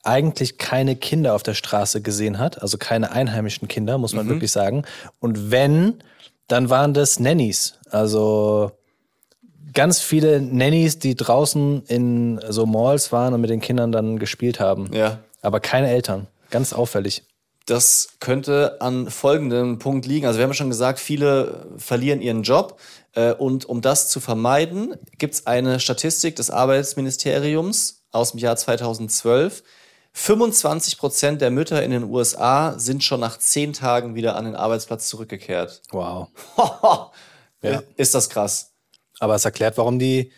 eigentlich keine Kinder auf der Straße gesehen hat, also keine einheimischen Kinder, muss man wirklich sagen. Und wenn, dann waren das Nannies. Also ganz viele Nannies, die draußen in so Malls waren und mit den Kindern dann gespielt haben. Ja. Aber keine Eltern. Ganz auffällig. Das könnte an folgendem Punkt liegen. Also wir haben ja schon gesagt, viele verlieren ihren Job. Äh, Und um das zu vermeiden, gibt es eine Statistik des Arbeitsministeriums aus dem Jahr 2012. 25 Prozent der Mütter in den USA sind schon nach zehn Tagen wieder an den Arbeitsplatz zurückgekehrt. Wow. ja. Ist das krass? Aber es erklärt, warum die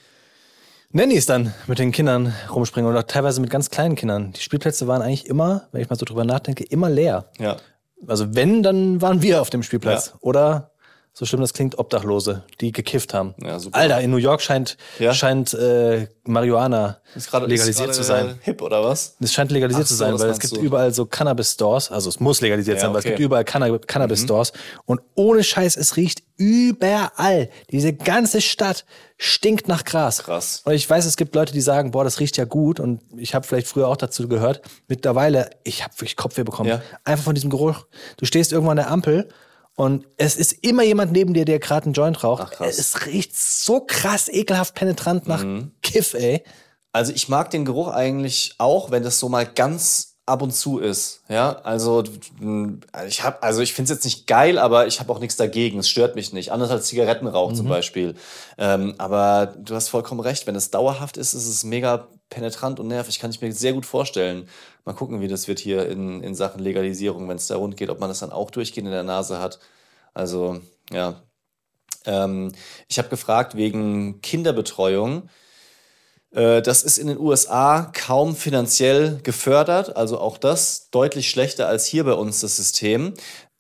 Nannies dann mit den Kindern rumspringen oder teilweise mit ganz kleinen Kindern. Die Spielplätze waren eigentlich immer, wenn ich mal so drüber nachdenke, immer leer. Ja. Also wenn, dann waren wir auf dem Spielplatz. Ja. Oder, so schlimm das klingt, Obdachlose, die gekifft haben. Ja, super. Alter, in New York scheint, Ja. scheint äh, Marihuana Ist gerade legalisiert ist zu sein. Hip oder was? Es scheint legalisiert Ach zu so, sein, das weil es gibt du. überall so Cannabis-Stores. Also es muss legalisiert Ja, sein, weil es okay. Mhm. gibt überall Canna Cannabis-Stores. Und ohne Scheiß, es riecht überall. Diese ganze Stadt stinkt nach Gras. Krass. Und ich weiß, es gibt Leute, die sagen, boah, das riecht ja gut. Und ich habe vielleicht früher auch dazu gehört. Mittlerweile, ich habe wirklich Kopfweh bekommen. Ja. Einfach von diesem Geruch. Du stehst irgendwo an der Ampel und es ist immer jemand neben dir, der gerade einen Joint raucht. Ach, krass. Mhm. Es riecht so krass ekelhaft penetrant nach Kiff, ey. Also ich mag den Geruch eigentlich auch, wenn das so mal ganz ab und zu ist. Ja, also ich habe, also ich finde es jetzt nicht geil, aber ich habe auch nichts dagegen. Es stört mich nicht. Anders als Zigarettenrauch zum Beispiel. Ähm, aber du hast vollkommen recht. Wenn es dauerhaft ist, ist es mega penetrant und nervig. Kann ich mir sehr gut vorstellen. Mal gucken, wie das wird hier in, in Sachen Legalisierung, wenn es da rund geht, ob man das dann auch durchgehend in der Nase hat. Also ja. Ähm, ich habe gefragt wegen Kinderbetreuung. Äh, Das ist in den USA kaum finanziell gefördert, also auch das deutlich schlechter als hier bei uns das System.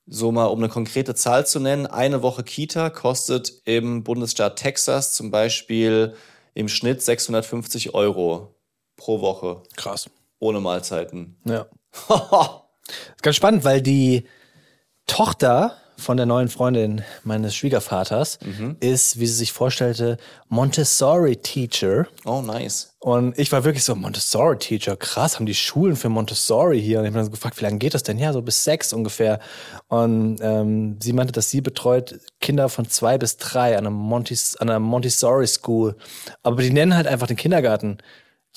So mal, um eine konkrete Zahl zu nennen, eine Woche Kita kostet im Bundesstaat Texas zum Beispiel im Schnitt 650 Euro pro Woche, Krass. ohne Mahlzeiten. Ja. Ist ganz spannend, weil die Tochter von der neuen Freundin meines Schwiegervaters ist, wie sie sich vorstellte, Montessori-Teacher. Oh, nice. Und ich war wirklich so, Montessori-Teacher, krass, haben die Schulen für Montessori hier? Und ich habe dann so gefragt, wie lange geht das denn? Ja, so bis sechs ungefähr. Und ähm, sie meinte, dass sie betreut Kinder von zwei bis drei an einer, Montis, an einer Montessori-School. Aber die nennen halt einfach den Kindergarten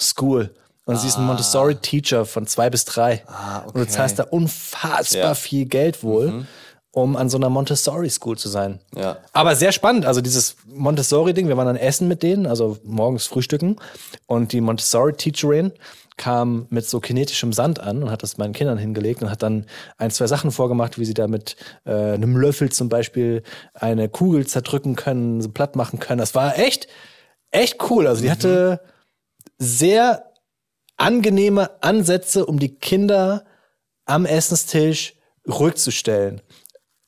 School. Und sie ist ein Montessori-Teacher von zwei bis drei. Ah, okay. Und du zahlst da unfassbar Ja. viel Geld wohl. um an so einer Montessori School zu sein. Ja. Aber sehr spannend, also dieses Montessori-Ding, wir waren dann essen mit denen, also morgens frühstücken und die Montessori-Teacherin kam mit so kinetischem Sand an und hat das meinen Kindern hingelegt und hat dann ein, zwei Sachen vorgemacht, wie sie da mit äh, einem Löffel zum Beispiel eine Kugel zerdrücken können, so platt machen können. Das war echt, echt cool. Also die hatte sehr angenehme Ansätze, um die Kinder am Essenstisch ruhig zu stellen.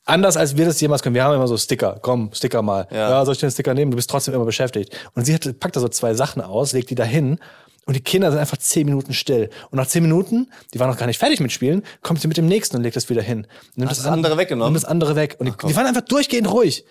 Anders als wir das jemals können. Wir haben immer so Sticker. Komm, Sticker mal. Ja. Ja, soll ich den Sticker nehmen? Du bist trotzdem immer beschäftigt. Und sie hat, packt da so zwei Sachen aus, legt die da hin. Und die Kinder sind einfach zehn Minuten still. Und nach zehn Minuten, die waren noch gar nicht fertig mit Spielen, kommt sie mit dem nächsten und legt das wieder hin. Nimmt Hast das andere weggenommen? Nimmt das andere weg. Und die, die waren einfach durchgehend ruhig.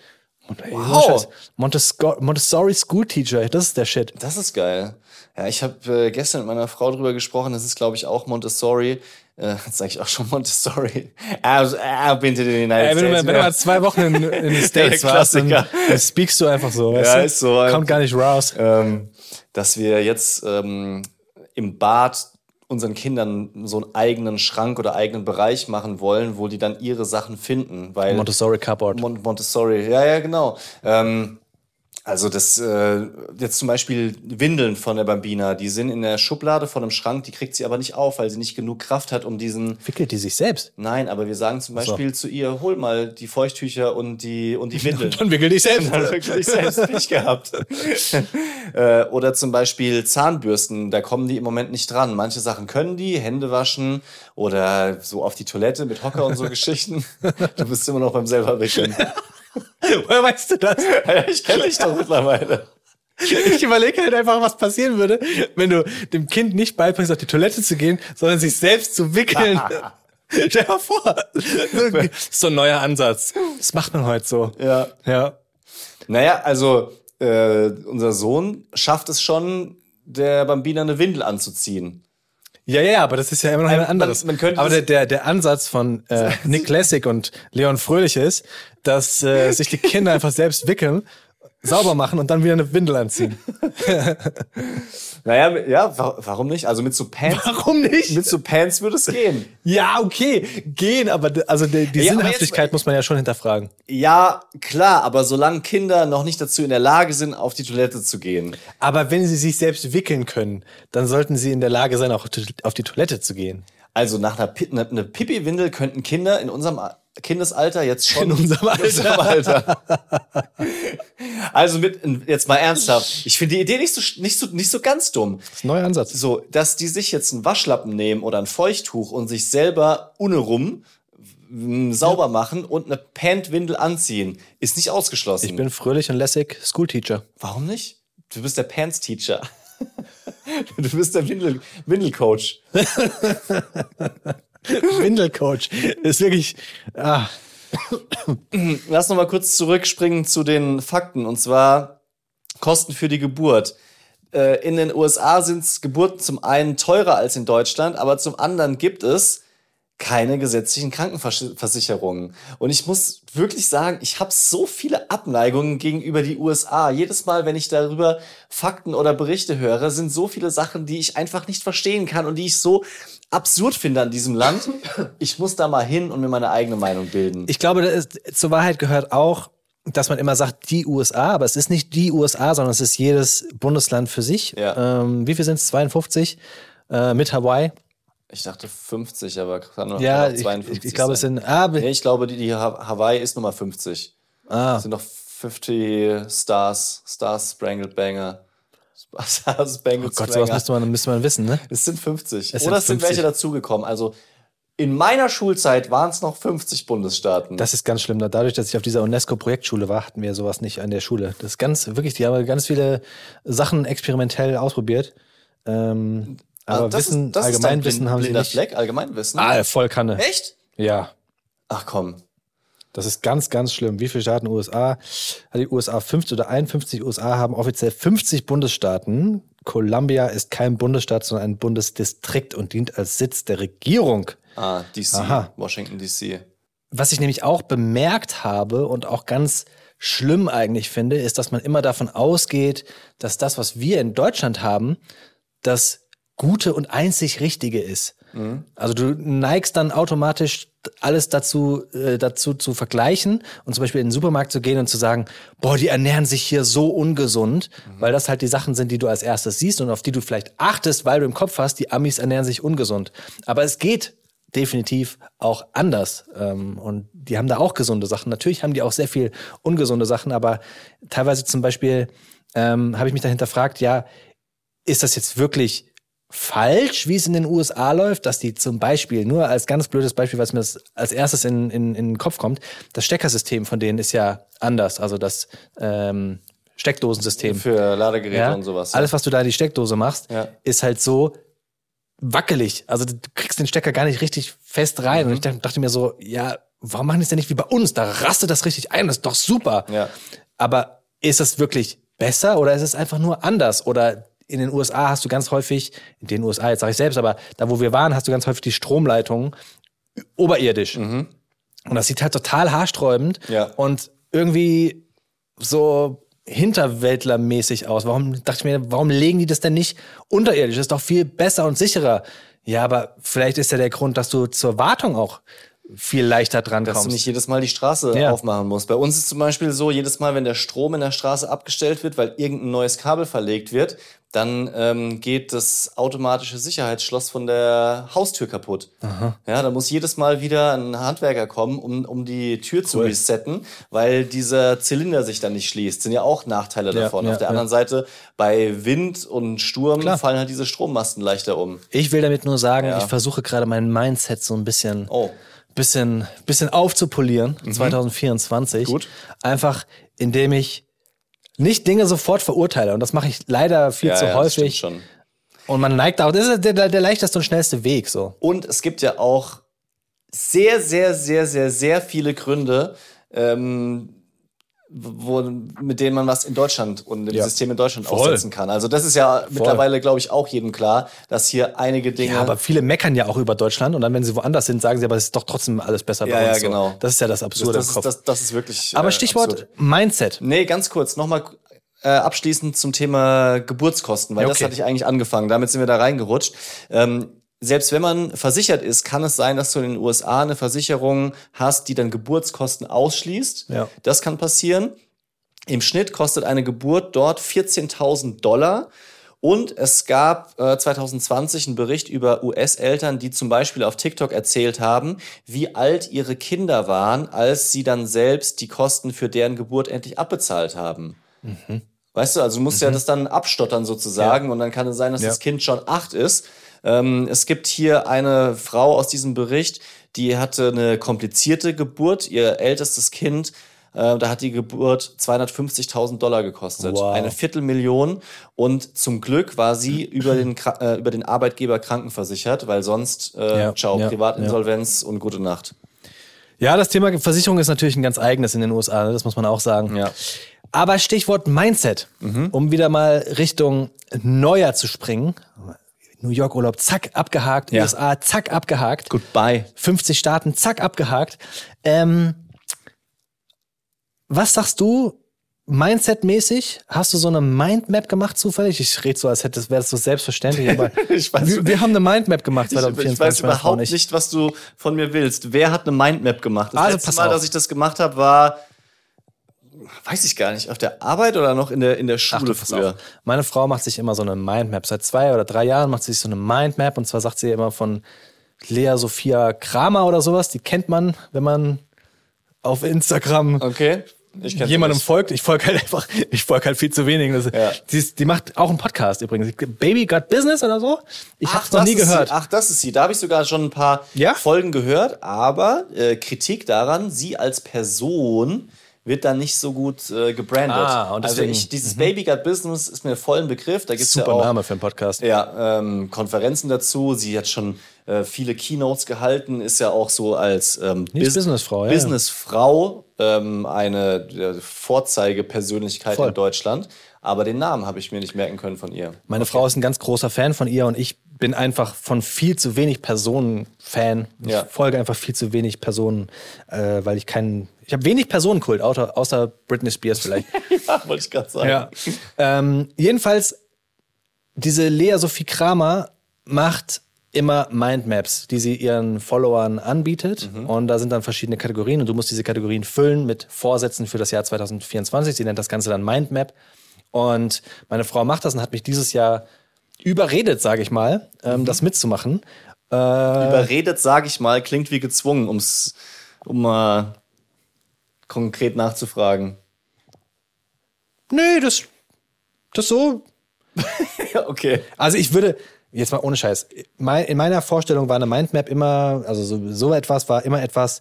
Ohne Wow. Montessori School Teacher, das ist der Shit. Das ist geil. Ja, ich habe äh, gestern mit meiner Frau drüber gesprochen. Das ist, glaube ich, auch Montessori. Äh, jetzt sage ich auch schon Montessori. I've, I've been to the United Ey, wenn, du, States. wenn du mal zwei Wochen in, in den States warst, dann, dann speakst du einfach so. Weißt Ja, du? ist so. Kommt gar nicht raus. ähm, dass wir jetzt ähm, im Bad unseren Kindern so einen eigenen Schrank oder eigenen Bereich machen wollen, wo die dann ihre Sachen finden. Weil Montessori Cupboard. Mon Montessori, ja, ja, genau. Ähm, also das äh, jetzt zum Beispiel Windeln von der Bambina, die sind in der Schublade von einem Schrank, die kriegt sie aber nicht auf, weil sie nicht genug Kraft hat, um diesen. Wickelt die sich selbst? Nein, aber wir sagen zum Beispiel zu ihr, hol mal die Feuchttücher und die und die Windeln. Dann wickelt die selbst. Dann wirklich selbst Pech gehabt. äh, oder zum Beispiel Zahnbürsten, da kommen die im Moment nicht dran. Manche Sachen können die, Hände waschen oder so auf die Toilette mit Hocker und so Geschichten. Du bist immer noch beim selber wickeln. Woher weißt du das? Ja, ich kenne dich doch mittlerweile. Ich überlege halt einfach, was passieren würde, wenn du dem Kind nicht beibringst, auf die Toilette zu gehen, sondern sich selbst zu wickeln. Stell dir mal vor. Das ist so ein neuer Ansatz. Das macht man heute so. Ja. Ja. Naja, also äh, unser Sohn schafft es schon, der Bambina eine Windel anzuziehen. Ja, ja, aber das ist ja immer noch ein Man- anderes. man könnte aber der, der, der Ansatz von äh, Nick Classic und Leon Fröhlich ist, dass äh, sich die Kinder einfach selbst wickeln, sauber machen und dann wieder eine Windel anziehen. Naja, ja, wa warum nicht? Also mit so Pants, Warum nicht? mit so Pants würde es gehen. Ja, okay, gehen, aber also die, die Ja, Sinnhaftigkeit jetzt- muss man ja schon hinterfragen. Ja, klar, aber solange Kinder noch nicht dazu in der Lage sind, auf die Toilette zu gehen. Aber wenn sie sich selbst wickeln können, dann sollten sie in der Lage sein, auch auf die Toilette zu gehen. Also nach einer, Pi eine, eine Pipi-Windel könnten Kinder in unserem Kindesalter jetzt schon. In unserem Alter. In unserem Alter. also mit, jetzt mal ernsthaft. Ich finde die Idee nicht so, nicht so, nicht so ganz dumm. Das ist ein neuer Ansatz. So, dass die sich jetzt einen Waschlappen nehmen oder ein Feuchttuch und sich selber ohne rum m, sauber machen und eine Pantwindel anziehen, ist nicht ausgeschlossen. Ich bin fröhlich und lässig Schoolteacher. Warum nicht? Du bist der Pants-Teacher. Du bist der Windel Windelcoach. Windelcoach. Ist wirklich. Ah, Lass noch mal kurz zurückspringen zu den Fakten. Und zwar Kosten für die Geburt. Äh, In den USA sind Geburten zum einen teurer als in Deutschland, aber zum anderen gibt es keine gesetzlichen Krankenversicherungen. Und ich muss wirklich sagen, ich habe so viele Abneigungen gegenüber die USA. Jedes Mal, wenn ich darüber Fakten oder Berichte höre, sind so viele Sachen, die ich einfach nicht verstehen kann und die ich so absurd finde an diesem Land. Ich muss da mal hin und mir meine eigene Meinung bilden. ich glaube, ist, zur Wahrheit gehört auch, dass man immer sagt, die USA, aber es ist nicht die USA, sondern es ist jedes Bundesland für sich. Ja. Ähm, wie viel sind es? 52 äh, mit Hawaii. Ich dachte 50, aber kann nur Ja, kann auch ich, 52 ich, ich glaube, es sind. Ah, Nee, ich glaube, die, die Ha- Hawaii ist Nummer 50. ah, Es sind noch 50 Stars, Stars Spangled Banger. Stars Spangled oh Gott, sowas Banger. müsste man, müsste man wissen, ne? Es sind 50. Es sind Oder es sind 50. welche dazugekommen. Also in meiner Schulzeit waren es noch 50 Bundesstaaten. Das ist ganz schlimm. Dadurch, dass ich auf dieser UNESCO-Projektschule war, hatten wir sowas nicht an der Schule. Das ist ganz, wirklich, die haben ganz viele Sachen experimentell ausprobiert. Ähm, aber Ah, das Wissen, ist, Allgemeinwissen blind, haben sie nicht. Fleck, Allgemeinwissen. Ah, voll Kanne. Echt? Ja. Ach komm. Das ist ganz, ganz schlimm. Wie viele Staaten USA? Hat die USA 50 oder 51 USA haben offiziell 50 Bundesstaaten. Columbia ist kein Bundesstaat, sondern ein Bundesdistrikt und dient als Sitz der Regierung. Ah, DC. Aha. Washington DC. Was ich nämlich auch bemerkt habe und auch ganz schlimm eigentlich finde, ist, dass man immer davon ausgeht, dass das, was wir in Deutschland haben, das gute und einzig richtige ist. Also du neigst dann automatisch alles dazu, äh, dazu zu vergleichen und zum Beispiel in den Supermarkt zu gehen und zu sagen, boah, die ernähren sich hier so ungesund, weil das halt die Sachen sind, die du als erstes siehst und auf die du vielleicht achtest, weil du im Kopf hast, die Amis ernähren sich ungesund. Aber es geht definitiv auch anders. Ähm, und die haben da auch gesunde Sachen. Natürlich haben die auch sehr viel ungesunde Sachen, aber teilweise zum Beispiel ähm, habe ich mich dahinter gefragt, ja, ist das jetzt wirklich falsch, wie es in den USA läuft, dass die zum Beispiel, nur als ganz blödes Beispiel, was mir das als erstes in, in, in den Kopf kommt, das Steckersystem von denen ist ja anders. Also das ähm, Steckdosensystem. Für Ladegeräte Ja? und sowas. Alles, was du da in die Steckdose machst, Ja. ist halt so wackelig. Also du kriegst den Stecker gar nicht richtig fest rein. Mhm. Und ich dachte, mir so, ja, warum machen die es denn nicht wie bei uns? Da rastet das richtig ein, das ist doch super. Aber ist es wirklich besser oder ist es einfach nur anders? Oder in den USA hast du ganz häufig, in den USA, jetzt sage ich selbst, aber da, wo wir waren, hast du ganz häufig die Stromleitungen oberirdisch. Und das sieht halt total haarsträubend Ja. und irgendwie so hinterwäldlermäßig aus. Warum dachte ich mir, warum legen die das denn nicht unterirdisch? Das ist doch viel besser und sicherer. Ja, aber vielleicht ist ja der Grund, dass du zur Wartung auch viel leichter dran Dass du kommst. nicht jedes Mal die Straße Ja. aufmachen musst. Bei uns ist zum Beispiel so, jedes Mal, wenn der Strom in der Straße abgestellt wird, weil irgendein neues Kabel verlegt wird, dann ähm, geht das automatische Sicherheitsschloss von der Haustür kaputt. Ja, da muss jedes Mal wieder ein Handwerker kommen, um, um die Tür zu Cool. resetten, weil dieser Zylinder sich dann nicht schließt. Sind ja auch Nachteile Ja, davon. ja, Auf der anderen Seite, bei Wind und Sturm Klar. fallen halt diese Strommasten leichter um. Ich will damit nur sagen, ich versuche gerade mein Mindset so ein bisschen, Oh. Mhm. bisschen, bisschen aufzupolieren, 2024. Gut. Einfach, indem ich nicht Dinge sofort verurteile. Und das mache ich leider viel Ja, zu ja, das häufig. stimmt schon. Und man neigt auch, das ist der, der, der leichteste und schnellste Weg, so. Und es gibt ja auch sehr, sehr, sehr, sehr, sehr viele Gründe, ähm, wo, mit denen man was in Deutschland und im Ja. System in Deutschland Voll. aufsetzen kann. Also das ist ja mittlerweile, glaube ich, auch jedem klar, dass hier einige Dinge. Ja, aber viele meckern ja auch über Deutschland und dann, wenn sie woanders sind, sagen sie, aber es ist doch trotzdem alles besser Ja, bei ja, uns. so. genau. Das ist ja das das, Absurde das, im ist, Kopf. das, das ist wirklich. aber äh, Stichwort absurd. Mindset. Nee, ganz kurz, nochmal äh, abschließend zum Thema Geburtskosten, weil Ja, das okay. hatte ich eigentlich angefangen. Damit sind wir da reingerutscht. Ähm, selbst wenn man versichert ist, kann es sein, dass du in den USA eine Versicherung hast, die dann Geburtskosten ausschließt. Ja. Das kann passieren. Im Schnitt kostet eine Geburt dort 14.000 Dollar. Und es gab äh, 2020 einen Bericht über US-Eltern, die zum Beispiel auf TikTok erzählt haben, wie alt ihre Kinder waren, als sie dann selbst die Kosten für deren Geburt endlich abbezahlt haben. Weißt du, also du musst ja das dann abstottern sozusagen und dann kann es sein, dass Ja. das Kind schon acht ist. Ähm, es gibt hier eine Frau aus diesem Bericht, die hatte eine komplizierte Geburt. Ihr ältestes Kind, äh, da hat die Geburt 250.000 Dollar gekostet. Wow. Eine Viertelmillion. Und zum Glück war sie über den, äh, über den Arbeitgeber krankenversichert, weil sonst, äh, Ja, ciao, ja, Privatinsolvenz und gute Nacht. Ja, das Thema Versicherung ist natürlich ein ganz eigenes in den USA, ne? das muss man auch sagen. Ja. Aber Stichwort Mindset, um wieder mal Richtung Neujahr zu springen. New York Urlaub, zack, abgehakt. Ja. USA, zack, abgehakt. Goodbye. 50 Staaten, zack, abgehakt. Ähm, was sagst du, Mindset-mäßig? Hast du so eine Mindmap gemacht zufällig? Ich rede so, als hätte wäre das so selbstverständlich, aber Ich weiß- wir, wir haben eine Mindmap gemacht Ich, 2024. ich weiß Frau und überhaupt nicht, was du von mir willst. Wer hat eine Mindmap gemacht? Das Also, letzte Mal, auf. dass ich das gemacht habe, war, weiß ich gar nicht, auf der Arbeit oder noch in der, in der Ach, Schule pass früher. Meine Frau macht sich immer so eine Mindmap. Seit zwei oder drei Jahren macht sie sich so eine Mindmap. Und zwar sagt sie immer von Lea Sophia Kramer oder sowas. Die kennt man, wenn man auf Instagram Okay. Jemandem nicht. folgt. Ich folge halt einfach, ich folge halt viel zu wenig. Das, Ja. die, die macht auch einen Podcast übrigens. Baby Got Business oder so. Ich Ach, hab's noch nie gehört. Sie. Ach, das ist sie. Da habe ich sogar schon ein paar Ja? Folgen gehört, aber äh, Kritik daran, sie als Person wird dann nicht so gut äh, gebrandet. Ah, und also deswegen- ich, dieses Baby Got Business ist mir voll ein Begriff. Da gibt's Super ja auch Name für einen Podcast. ja, ähm, Konferenzen dazu. Sie hat schon äh, viele Keynotes gehalten, ist ja auch so als ähm, ist Businessfrau, ja. Businessfrau ähm, eine äh, Vorzeigepersönlichkeit Voll. in Deutschland. Aber den Namen habe ich mir nicht merken können von ihr. Meine Frau ist ein ganz großer Fan von ihr und ich bin einfach von viel zu wenig Personen Fan. Ich Ja. folge einfach viel zu wenig Personen, äh, weil ich keinen. Ich habe wenig Personenkult, außer, außer Britney Spears vielleicht. Ja, wollte ich gerade sagen. ja. ähm, jedenfalls, diese Lea Sophie Kramer macht immer Mindmaps, die sie ihren Followern anbietet. Und da sind dann verschiedene Kategorien und du musst diese Kategorien füllen mit Vorsätzen für das Jahr 2024. Sie nennt das Ganze dann Mindmap. Und meine Frau macht das und hat mich dieses Jahr überredet, sage ich mal, ähm, das mitzumachen. Äh, Überredet, sage ich mal, klingt wie gezwungen, um's, um mal konkret nachzufragen. nö, das, das so. Ja, okay. Also ich würde, jetzt mal ohne Scheiß, in meiner Vorstellung war eine Mindmap immer, also so, so etwas war immer etwas,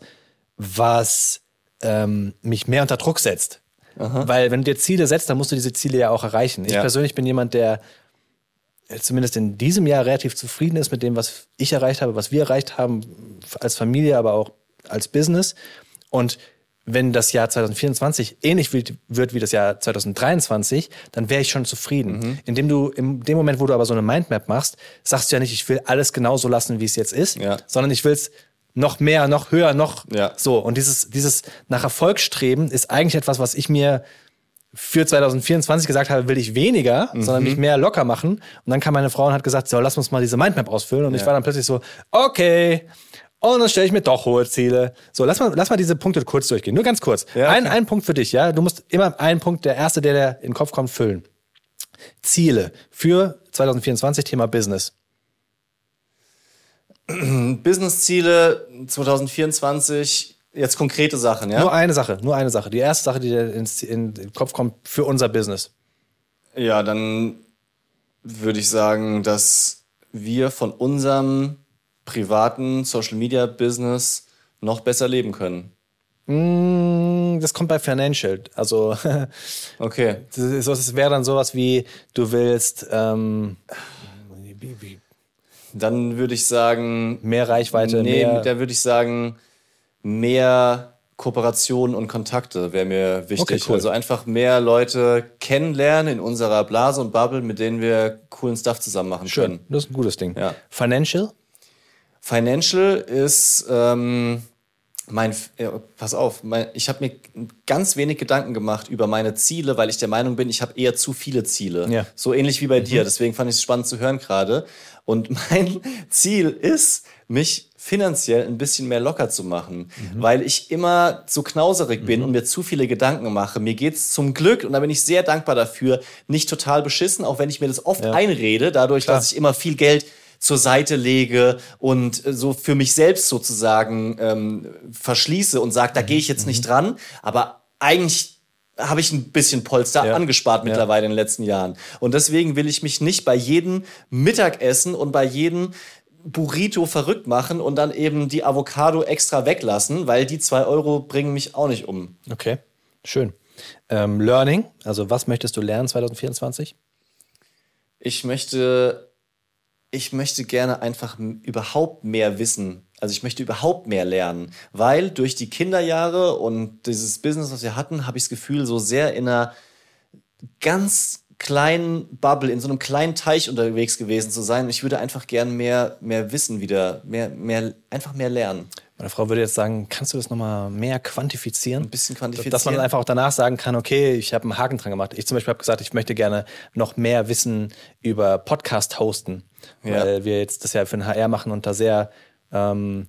was ähm, mich mehr unter Druck setzt. Weil wenn du dir Ziele setzt, dann musst du diese Ziele ja auch erreichen. Ich Ja. persönlich bin jemand, der äh, zumindest in diesem Jahr relativ zufrieden ist mit dem, was ich erreicht habe, was wir erreicht haben, als Familie, aber auch als Business. Und wenn das Jahr 2024 ähnlich wird, wird wie das Jahr 2023, dann wäre ich schon zufrieden. Mhm. Indem du, in dem Moment, wo du aber so eine Mindmap machst, sagst du ja nicht, ich will alles genauso lassen, wie es jetzt ist, Ja. sondern ich will es noch mehr, noch höher, noch Ja. so. Und dieses, dieses nach Erfolg streben ist eigentlich etwas, was ich mir für 2024 gesagt habe, will ich weniger, sondern Mhm. mich mehr locker machen. Und dann kam meine Frau und hat gesagt, so, lass uns mal diese Mindmap ausfüllen. Und ich war dann plötzlich so, okay. Und dann stelle ich mir doch hohe Ziele. So, lass mal, lass mal diese Punkte kurz durchgehen. Nur ganz kurz. Ja, ein, okay. ein Punkt für dich, ja. Du musst immer einen Punkt, der erste, der dir in den Kopf kommt, füllen. Ziele für 2024, Thema Business. Businessziele 2024, jetzt konkrete Sachen, ja? Nur eine Sache, nur eine Sache. Die erste Sache, die dir ins, in den Kopf kommt für unser Business. Ja, dann würde ich sagen, dass wir von unserem privaten Social Media Business noch besser leben können. Mm, Das kommt bei Financial. Also Okay. das, das wäre dann sowas wie, du willst ähm, Dann würde ich sagen, mehr Reichweite, nee, mehr. da würde ich sagen, mehr Kooperation und Kontakte wäre mir wichtig. Okay, cool. Also einfach mehr Leute kennenlernen in unserer Blase und Bubble, mit denen wir coolen Stuff zusammen machen Schön, können. das ist ein gutes Ding. Ja. Financial? Financial ist ähm, mein, ja, pass auf, mein, ich habe mir ganz wenig Gedanken gemacht über meine Ziele, weil ich der Meinung bin, ich habe eher zu viele Ziele. Ja. So ähnlich wie bei dir. Deswegen fand ich es spannend zu hören gerade. Und mein Ziel ist, mich finanziell ein bisschen mehr locker zu machen, weil ich immer so knauserig bin und mir zu viele Gedanken mache. Mir geht's zum Glück, und da bin ich sehr dankbar dafür, nicht total beschissen, auch wenn ich mir das oft einrede, dadurch, dass ich immer viel Geld zur Seite lege und äh, so für mich selbst sozusagen ähm, verschließe und sage, da gehe ich jetzt nicht dran, aber eigentlich habe ich ein bisschen Polster Ja. angespart Ja. mittlerweile in den letzten Jahren. Und deswegen will ich mich nicht bei jedem Mittagessen und bei jedem Burrito verrückt machen und dann eben die Avocado extra weglassen, weil die zwei Euro bringen mich auch nicht um. Okay, schön. Ähm, Learning, also was möchtest du lernen 2024? Ich möchte, ich möchte gerne einfach überhaupt mehr wissen. Also ich möchte überhaupt mehr lernen, weil durch die Kinderjahre und dieses Business, was wir hatten, habe ich das Gefühl, so sehr in einer ganz kleinen Bubble, in so einem kleinen Teich unterwegs gewesen zu sein. Ich würde einfach gern mehr, mehr wissen wieder, mehr, mehr, einfach mehr lernen. Meine Frau würde jetzt sagen, kannst du das nochmal mehr quantifizieren? Ein bisschen quantifizieren. Dass man einfach auch danach sagen kann, okay, ich habe einen Haken dran gemacht. Ich zum Beispiel habe gesagt, ich möchte gerne noch mehr wissen über Podcast-Hosten, Ja. weil wir jetzt das ja für den HR machen und da sehr ähm,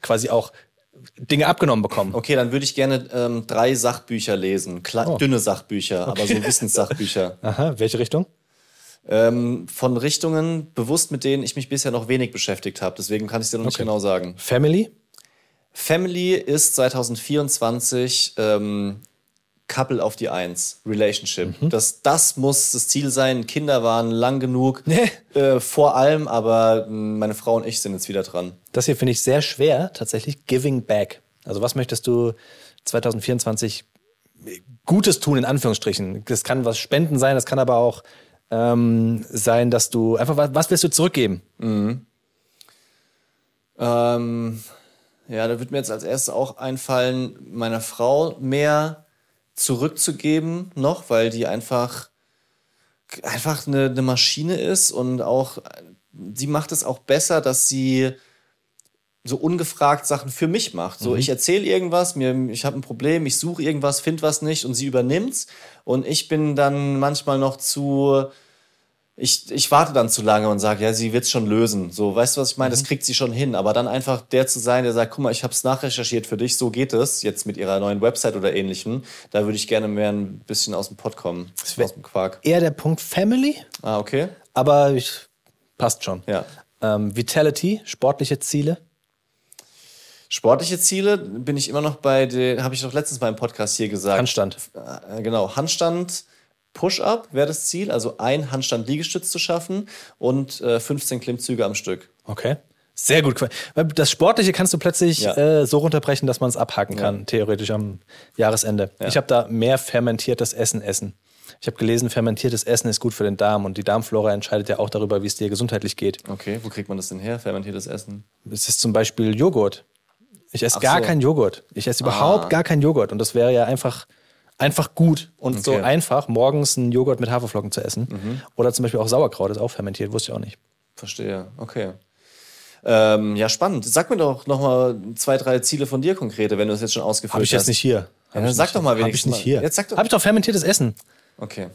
quasi auch Dinge abgenommen bekommen. Okay, dann würde ich gerne ähm, drei Sachbücher lesen. Kle Oh. Dünne Sachbücher, aber so Wissenssachbücher. Aha, welche Richtung? ähm, von Richtungen bewusst, mit denen ich mich bisher noch wenig beschäftigt habe. Deswegen kann ich dir noch nicht Okay. genau sagen. Family? Family ist 2024 ähm, Couple auf die Eins, Relationship. Mhm. Das, das muss das Ziel sein. Kinder waren lang genug, Nee. äh, vor allem, aber mh, meine Frau und ich sind jetzt wieder dran. Das hier finde ich sehr schwer, tatsächlich Giving Back. Also was möchtest du 2024 Gutes tun, in Anführungsstrichen? Das kann was Spenden sein, das kann aber auch ähm, sein, dass du einfach, was, was willst du zurückgeben? Ähm, ja, da wird mir jetzt als erstes auch einfallen, meiner Frau mehr zurückzugeben noch, weil die einfach einfach eine, eine Maschine ist und auch sie macht es auch besser, dass sie so ungefragt Sachen für mich macht. So, ich erzähle irgendwas, mir, ich habe ein Problem, ich suche irgendwas, finde was nicht und sie übernimmt's. Und ich bin dann manchmal noch zu ich, ich warte dann zu lange und sage, ja, sie wird's schon lösen. So, weißt du, was ich meine? Mhm. Das kriegt sie schon hin. Aber dann einfach der zu sein, der sagt, guck mal, ich habe es nachrecherchiert für dich, so geht es jetzt mit ihrer neuen Website oder ähnlichem. Da würde ich gerne mehr ein bisschen aus dem Pott kommen, aus dem Quark. Eher der Punkt Family, Ah, okay. aber ich, passt schon. Ja. Ähm, Vitality, sportliche Ziele. Sportliche Ziele bin ich immer noch bei den, habe ich doch letztens beim Podcast hier gesagt. Handstand. Äh, Genau, Handstand, Push-Up wäre das Ziel, also ein Handstand-Liegestütz zu schaffen und äh, 15 Klimmzüge am Stück. Okay. Sehr gut. Weil das Sportliche kannst du plötzlich Ja. äh, so runterbrechen, dass man es abhaken kann, theoretisch am Jahresende. Ich habe da mehr fermentiertes Essen essen. Ich habe gelesen, fermentiertes Essen ist gut für den Darm und die Darmflora entscheidet ja auch darüber, wie es dir gesundheitlich geht. Okay, wo kriegt man das denn her, fermentiertes Essen? Es ist zum Beispiel Joghurt. Ich esse Ach gar so. keinen Joghurt. Ich esse überhaupt Ah. gar keinen Joghurt. Und das wäre ja einfach, einfach gut und so Okay. Mhm. einfach, morgens einen Joghurt mit Haferflocken zu essen. Oder zum Beispiel auch Sauerkraut, ist auch fermentiert, wusste ich auch nicht. Verstehe, okay. Ähm, ja, spannend. Sag mir doch noch mal zwei, drei Ziele von dir konkrete, wenn du es jetzt schon ausgeführt hast. Habe ich jetzt nicht hier. Ja, dann sag doch mal Habe ich wenigstens nicht hier. Jetzt sag doch. Habe ich doch fermentiertes Essen. Okay.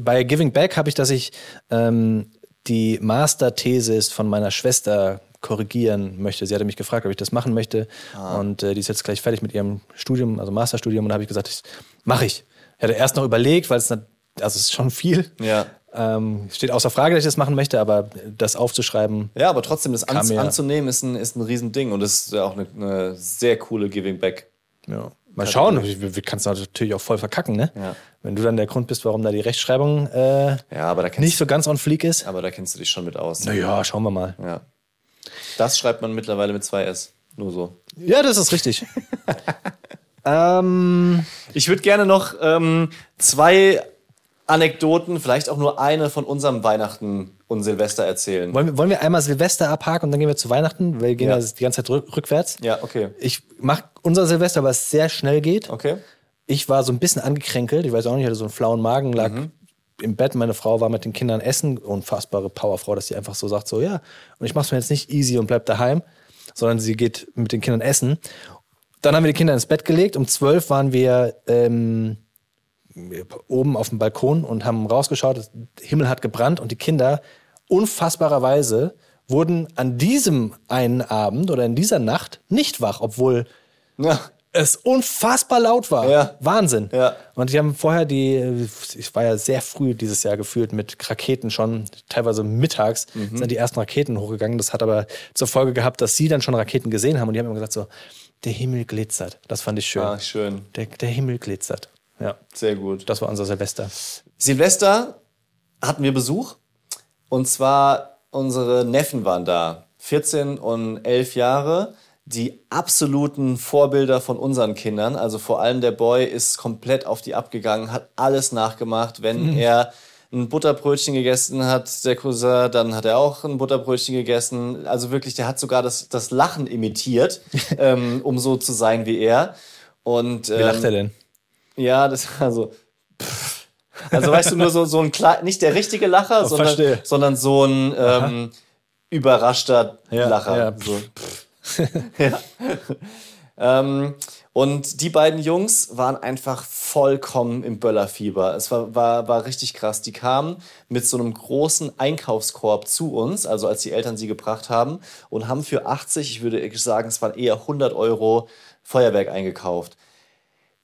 Bei Giving Back habe ich, dass ich ähm, die Masterthesis von meiner Schwester korrigieren möchte. Sie hatte mich gefragt, ob ich das machen möchte. Ah. Und äh, die ist jetzt gleich fertig mit ihrem Studium, also Masterstudium. Und da habe ich gesagt, ich, mache ich. Ich hatte erst noch überlegt, weil es, also es ist schon viel. Ja. Ähm, steht außer Frage, dass ich das machen möchte, aber das aufzuschreiben, Ja, aber trotzdem, das an, anzunehmen ist ein, ist ein Riesending und das ist ja auch eine, eine sehr coole Giving Back. ja. Mal schauen, wir kannst du natürlich auch voll verkacken, ne? Ja. Wenn du dann der Grund bist, warum da die Rechtschreibung äh, Ja, aber da kennst, nicht so ganz on fleek ist. aber da kennst du dich schon mit aus. Naja, schauen wir mal. Ja. Das schreibt man mittlerweile mit zwei S. Nur so. Ja, das ist richtig. ähm, Ich würde gerne noch ähm, zwei Anekdoten, vielleicht auch nur eine von unserem Weihnachten und Silvester erzählen. wollen, wir, wollen wir einmal Silvester abhaken und dann gehen wir zu Weihnachten? Weil wir gehen Ja. die ganze Zeit rück, rückwärts. Ja, okay. Ich mache unser Silvester, weil es sehr schnell geht. Okay. Ich war so ein bisschen angekränkelt. Ich weiß auch nicht, ich hatte so einen flauen Magen, lag im Bett. Meine Frau war mit den Kindern essen. Unfassbare Powerfrau, dass sie einfach so sagt, so ja. Und ich mach's mir jetzt nicht easy und bleib daheim, sondern sie geht mit den Kindern essen. Dann haben wir die Kinder ins Bett gelegt. Um zwölf waren wir ähm, oben auf dem Balkon und haben rausgeschaut. Der Himmel hat gebrannt und die Kinder unfassbarerweise wurden an diesem einen Abend oder in dieser Nacht nicht wach, obwohl Ja. es unfassbar laut war. Ja. Wahnsinn. Ja. Und die haben vorher die, ich war ja sehr früh dieses Jahr gefühlt mit Raketen schon, teilweise mittags Mhm. sind die ersten Raketen hochgegangen. Das hat aber zur Folge gehabt, dass sie dann schon Raketen gesehen haben und die haben immer gesagt so, der Himmel glitzert. Das fand ich schön. Ah, schön. Der, der Himmel glitzert. Ja, Sehr gut. das war unser Silvester. Silvester hatten wir Besuch. Und zwar unsere Neffen waren da. 14 und 11 Jahre. Die absoluten Vorbilder von unseren Kindern. Also vor allem der Boy ist komplett auf die abgegangen, hat alles nachgemacht. Wenn er ein Butterbrötchen gegessen hat, der Cousin, dann hat er auch ein Butterbrötchen gegessen. Also wirklich, der hat sogar das, das Lachen imitiert, ähm, um so zu sein wie er. Und, Wie lacht er denn? ja, das also. pff. Also weißt du, nur so, so ein klar, nicht der richtige Lacher, sondern, Oh, verstehe. sondern so ein ähm, überraschter Ja, Lacher. ja. So. ja. ähm, und die beiden Jungs waren einfach vollkommen im Böllerfieber. Es war, war, war richtig krass. Die kamen mit so einem großen Einkaufskorb zu uns, also als die Eltern sie gebracht haben, und haben für 80, ich würde sagen, es waren eher 100 Euro Feuerwerk eingekauft.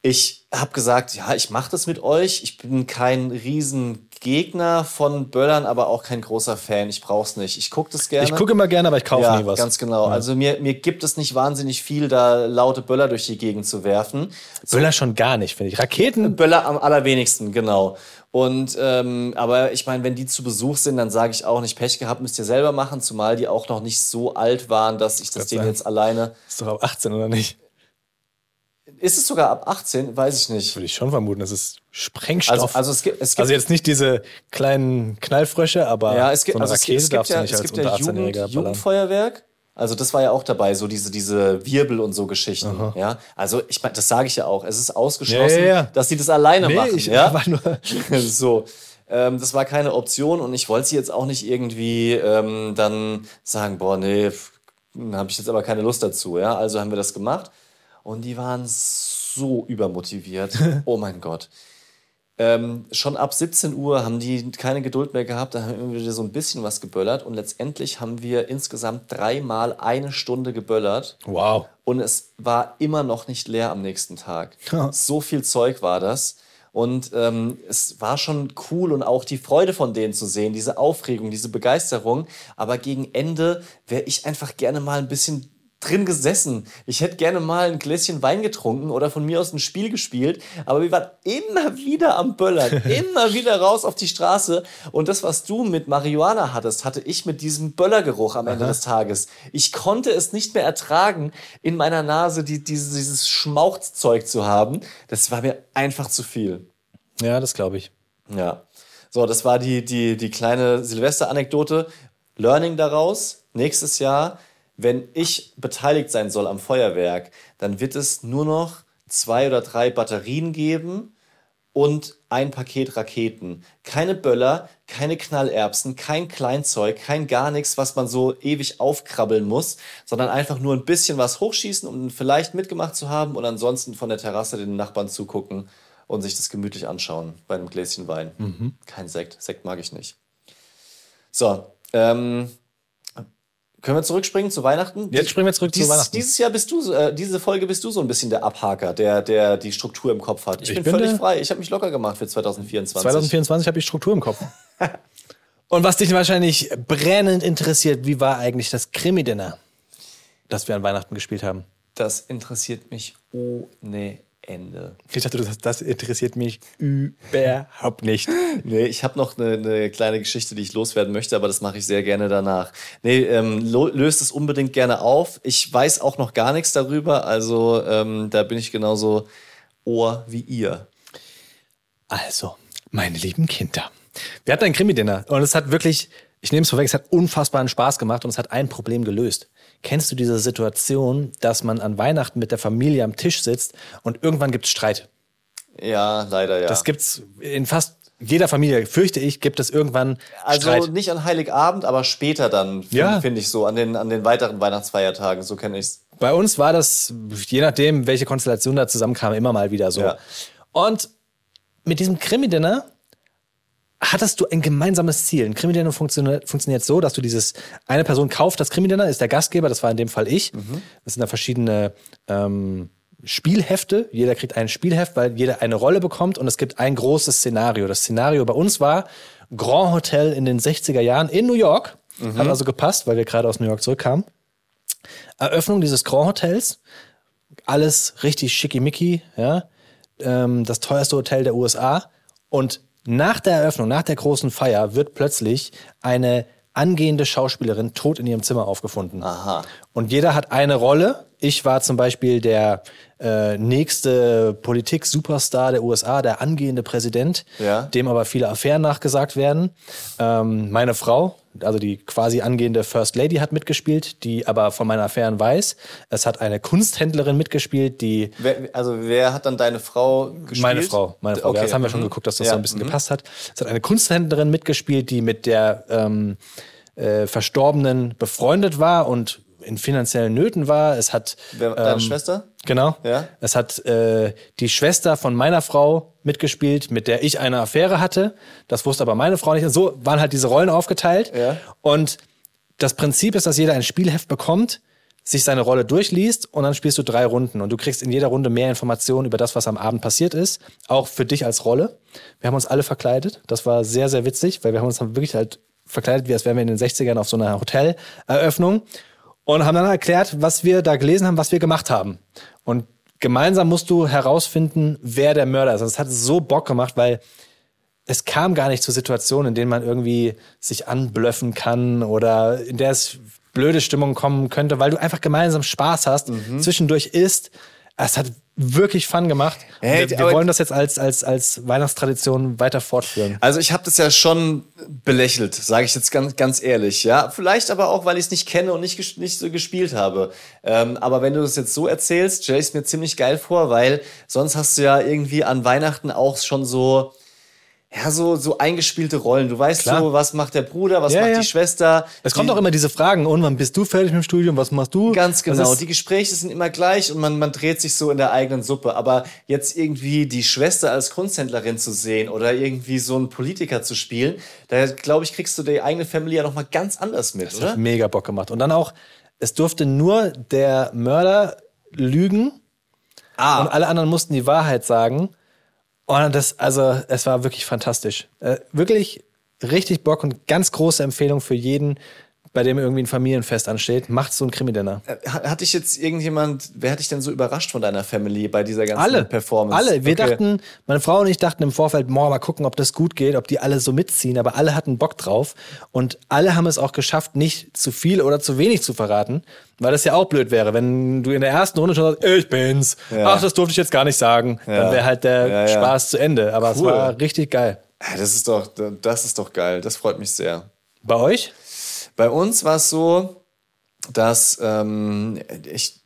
Ich habe gesagt, ja, ich mache das mit euch. Ich bin kein Riesengegner von Böllern, aber auch kein großer Fan. Ich brauch's nicht. Ich gucke das gerne. Ich gucke immer gerne, aber ich kaufe ja, nie was. ganz genau. Also mir, mir gibt es nicht wahnsinnig viel, da laute Böller durch die Gegend zu werfen. Böller schon gar nicht, finde ich. Raketen, Böller am allerwenigsten, genau. Und ähm, aber ich meine, wenn die zu Besuch sind, dann sage ich auch nicht Pech gehabt, müsst ihr selber machen, zumal die auch noch nicht so alt waren, dass ich das denen jetzt alleine. ist doch ab 18 oder nicht? Ist es sogar ab 18? Weiß ich nicht. Würde ich schon vermuten, das ist Sprengstoff. Also, also es gibt, es gibt Also jetzt nicht diese kleinen Knallfrösche, aber Ja, es gibt, so eine also es, Rakete es gibt darfst ja, du nicht es als gibt ja unter Jugend, 18-Jähriger ballern. Jugendfeuerwerk. Also das war ja auch dabei, so diese, diese Wirbel und so Geschichten. Ja, also ich meine, das sage ich ja auch. Es ist ausgeschlossen, Ja, ja, ja. dass sie das alleine Nee, machen. ich ja? nur- so. Ähm, das war keine Option und ich wollte sie jetzt auch nicht irgendwie ähm, dann sagen, boah, nee, habe ich jetzt aber keine Lust dazu. Ja, also haben wir das gemacht und die waren so übermotiviert. oh mein Gott. Ähm, schon ab 17 Uhr haben die keine Geduld mehr gehabt, da haben wir wieder so ein bisschen was geböllert und letztendlich haben wir insgesamt dreimal eine Stunde geböllert Wow. und es war immer noch nicht leer am nächsten Tag. So viel Zeug war das. Und ähm, es war schon cool und auch die Freude von denen zu sehen, diese Aufregung, diese Begeisterung. Aber gegen Ende wäre ich einfach gerne mal ein bisschen drin gesessen. Ich hätte gerne mal ein Gläschen Wein getrunken oder von mir aus ein Spiel gespielt. Aber wir waren immer wieder am Böllern, immer wieder raus auf die Straße. Und das, was du mit Marihuana hattest, hatte ich mit diesem Böllergeruch am Ende des Tages. Ich konnte es nicht mehr ertragen, in meiner Nase die, dieses, dieses Schmauchzeug zu haben. Das war mir einfach zu viel. Ja, das glaube ich. Ja. So, das war die, die, die kleine Silvester-Anekdote. Learning daraus, nächstes Jahr, wenn ich beteiligt sein soll am Feuerwerk, dann wird es nur noch zwei oder drei Batterien geben und ein Paket Raketen. Keine Böller, keine Knallerbsen, kein Kleinzeug, kein gar nichts, was man so ewig aufkrabbeln muss, sondern einfach nur ein bisschen was hochschießen, um vielleicht mitgemacht zu haben und ansonsten von der Terrasse den Nachbarn zugucken und sich das gemütlich anschauen bei einem Gläschen Wein. Kein Sekt. Sekt mag ich nicht. So, ähm, können wir zurückspringen zu Weihnachten? Jetzt springen wir zurück zu dieses, Weihnachten. Dieses Jahr bist du, äh, diese Folge bist du so ein bisschen der Abhaker, der, der die Struktur im Kopf hat. Ich, Ich bin, bin völlig der- frei. Ich habe mich locker gemacht für 2024. 2024 habe ich Struktur im Kopf. Und was dich wahrscheinlich brennend interessiert, wie war eigentlich das Krimi-Dinner, das wir an Weihnachten gespielt haben? Das interessiert mich ohne Ende. Ich dachte, das, das interessiert mich überhaupt nicht. Nee, ich habe noch eine, eine kleine Geschichte, die ich loswerden möchte, aber das mache ich sehr gerne danach. Nee, ähm, löst es unbedingt gerne auf. Ich weiß auch noch gar nichts darüber, also ähm, da bin ich genauso Ohr wie ihr. Also, meine lieben Kinder. Wir hatten ein Krimi-Dinner und es hat wirklich, ich nehme es vorweg, es hat unfassbaren Spaß gemacht und es hat ein Problem gelöst. Kennst du diese Situation, dass man an Weihnachten mit der Familie am Tisch sitzt und irgendwann gibt es Streit? Ja, leider ja. Das gibt's in fast jeder Familie, fürchte ich, gibt es irgendwann also Streit. nicht an Heiligabend, aber später dann, finde Ja. find ich so, an den, an den weiteren Weihnachtsfeiertagen, so kenne ich's. Bei uns war das, je nachdem, welche Konstellation da zusammenkam, immer mal wieder so. Ja. Und mit diesem Krimi-Dinner hattest du ein gemeinsames Ziel. Ein Krimi-Dinner funktioniert, funktioniert so, dass du dieses, eine Person kauft das Krimi-Dinner, ist der Gastgeber, das war in dem Fall ich. Das sind da verschiedene ähm, Spielhefte. Jeder kriegt ein Spielheft, weil jeder eine Rolle bekommt und es gibt ein großes Szenario. Das Szenario bei uns war Grand Hotel in den 60er Jahren in New York. Hat also gepasst, weil wir gerade aus New York zurückkamen. Eröffnung dieses Grand Hotels. Alles richtig schickimicki, ja. Ähm, das teuerste Hotel der USA. Und nach der Eröffnung, nach der großen Feier, wird plötzlich eine angehende Schauspielerin tot in ihrem Zimmer aufgefunden. Aha. Und jeder hat eine Rolle. Ich war zum Beispiel der äh, nächste Politik-Superstar der USA, der angehende Präsident, Ja. dem aber viele Affären nachgesagt werden. Ähm, meine Frau, also die quasi angehende First Lady, hat mitgespielt, die aber von meinen Affären weiß. Es hat eine Kunsthändlerin mitgespielt, die Wer, also wer hat dann deine Frau gespielt? meine Frau, meine Frau. Okay. Ja, das haben wir schon mhm. geguckt, dass das Ja, so ein bisschen mhm. gepasst hat. Es hat eine Kunsthändlerin mitgespielt, die mit der ähm, äh, Verstorbenen befreundet war und in finanziellen Nöten war. Es hat Wer, deine ähm, Schwester? Genau. Ja. Es hat äh, die Schwester von meiner Frau mitgespielt, mit der ich eine Affäre hatte. Das wusste aber meine Frau nicht. Und so waren halt diese Rollen aufgeteilt. Ja. Und das Prinzip ist, dass jeder ein Spielheft bekommt, sich seine Rolle durchliest und dann spielst du drei Runden. Und du kriegst in jeder Runde mehr Informationen über das, was am Abend passiert ist. Auch für dich als Rolle. Wir haben uns alle verkleidet. Das war sehr, sehr witzig, weil wir haben uns dann wirklich halt verkleidet, wie als wären wir in den 60ern auf so einer Hoteleröffnung und haben dann erklärt, was wir da gelesen haben, was wir gemacht haben. Und gemeinsam musst du herausfinden, wer der Mörder ist. Und es hat so Bock gemacht, weil es kam gar nicht zu Situationen, in denen man irgendwie sich anblöffen kann oder in der es blöde Stimmung kommen könnte, weil du einfach gemeinsam Spaß hast, Mhm. zwischendurch isst. Es hat wirklich Fun gemacht. Hey, wir wir wollen das jetzt als, als, als Weihnachtstradition weiter fortführen. Also ich habe das ja schon belächelt, sage ich jetzt ganz, ganz ehrlich. Ja, vielleicht aber auch, weil ich es nicht kenne und nicht, nicht so gespielt habe. Ähm, aber wenn du das jetzt so erzählst, stelle ich es mir ziemlich geil vor, weil sonst hast du ja irgendwie an Weihnachten auch schon so ja, so, so eingespielte Rollen. Du weißt Klar. so, was macht der Bruder, was Ja, macht ja. die Schwester. Es kommt die, auch immer diese Fragen, und wann bist du fertig mit dem Studium, was machst du? Ganz genau. Die Gespräche sind immer gleich und man, man dreht sich so in der eigenen Suppe. Aber jetzt irgendwie die Schwester als Kunsthändlerin zu sehen oder irgendwie so einen Politiker zu spielen, da glaube ich, kriegst du die eigene Familie ja nochmal ganz anders mit, Das oder? hat mega Bock gemacht. Und dann auch, es durfte nur der Mörder lügen Ah, und alle anderen mussten die Wahrheit sagen. Und das, also, es war wirklich fantastisch. Äh, wirklich richtig Bock und ganz große Empfehlung für jeden, bei dem irgendwie ein Familienfest ansteht. Macht so ein Krimi-Dinner. Hat hat dich jetzt irgendjemand, wer hat dich denn so überrascht von deiner Family bei dieser ganzen Alle. Performance? Alle. Wir Okay. dachten, meine Frau und ich dachten im Vorfeld, morgen mal gucken, ob das gut geht, ob die alle so mitziehen. Aber alle hatten Bock drauf. Und alle haben es auch geschafft, nicht zu viel oder zu wenig zu verraten. Weil das ja auch blöd wäre, wenn du in der ersten Runde schon sagst, ich bin's. Ja. Ach, das durfte ich jetzt gar nicht sagen. Ja. Dann wäre halt der Ja. Spaß zu Ende. Aber es Cool. war richtig geil. Ja, Das ist doch, das ist doch geil. Das freut mich sehr. Bei euch? Bei uns war es so, dass ähm, ich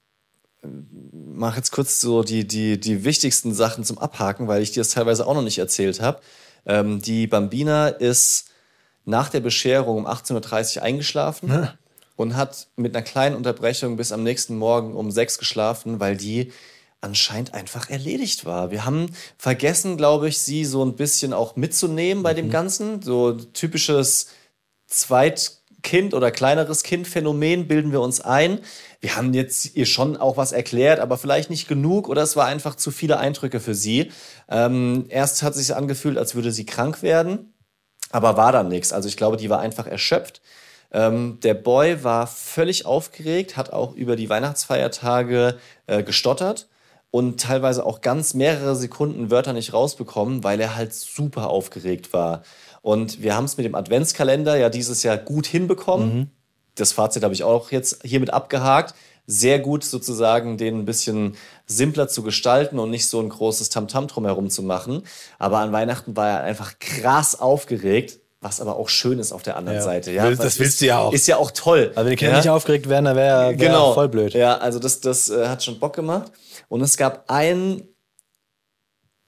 mache jetzt kurz so die, die, die wichtigsten Sachen zum Abhaken, weil ich dir das teilweise auch noch nicht erzählt habe. Ähm, die Bambina ist nach der Bescherung um 18.30 Uhr eingeschlafen und hat mit einer kleinen Unterbrechung bis am nächsten Morgen um sechs geschlafen, weil die anscheinend einfach erledigt war. Wir haben vergessen, glaube ich, sie so ein bisschen auch mitzunehmen bei dem Ganzen. So typisches Zweitkind oder kleineres Kind-Phänomen bilden wir uns ein. Wir haben jetzt ihr schon auch was erklärt, aber vielleicht nicht genug oder es war einfach zu viele Eindrücke für sie. Ähm, erst hat sich angefühlt, als würde sie krank werden, aber war dann nichts. Also ich glaube, die war einfach erschöpft. Ähm, der Boy war völlig aufgeregt, hat auch über die Weihnachtsfeiertage äh, gestottert und teilweise auch ganz mehrere Sekunden Wörter nicht rausbekommen, weil er halt super aufgeregt war. Und wir haben es mit dem Adventskalender ja dieses Jahr gut hinbekommen. Das Fazit habe ich auch jetzt hiermit abgehakt. Sehr gut sozusagen den ein bisschen simpler zu gestalten und nicht so ein großes Tamtam drumherum zu machen. Aber an Weihnachten war er einfach krass aufgeregt, was aber auch schön ist auf der anderen Ja. Seite. Will- das was willst ist, du ja auch. Ist ja auch toll. Also wenn die Kinder ja? nicht aufgeregt wären, dann wäre wär genau. voll blöd. Ja, also das, das äh, hat schon Bock gemacht. Und es gab einen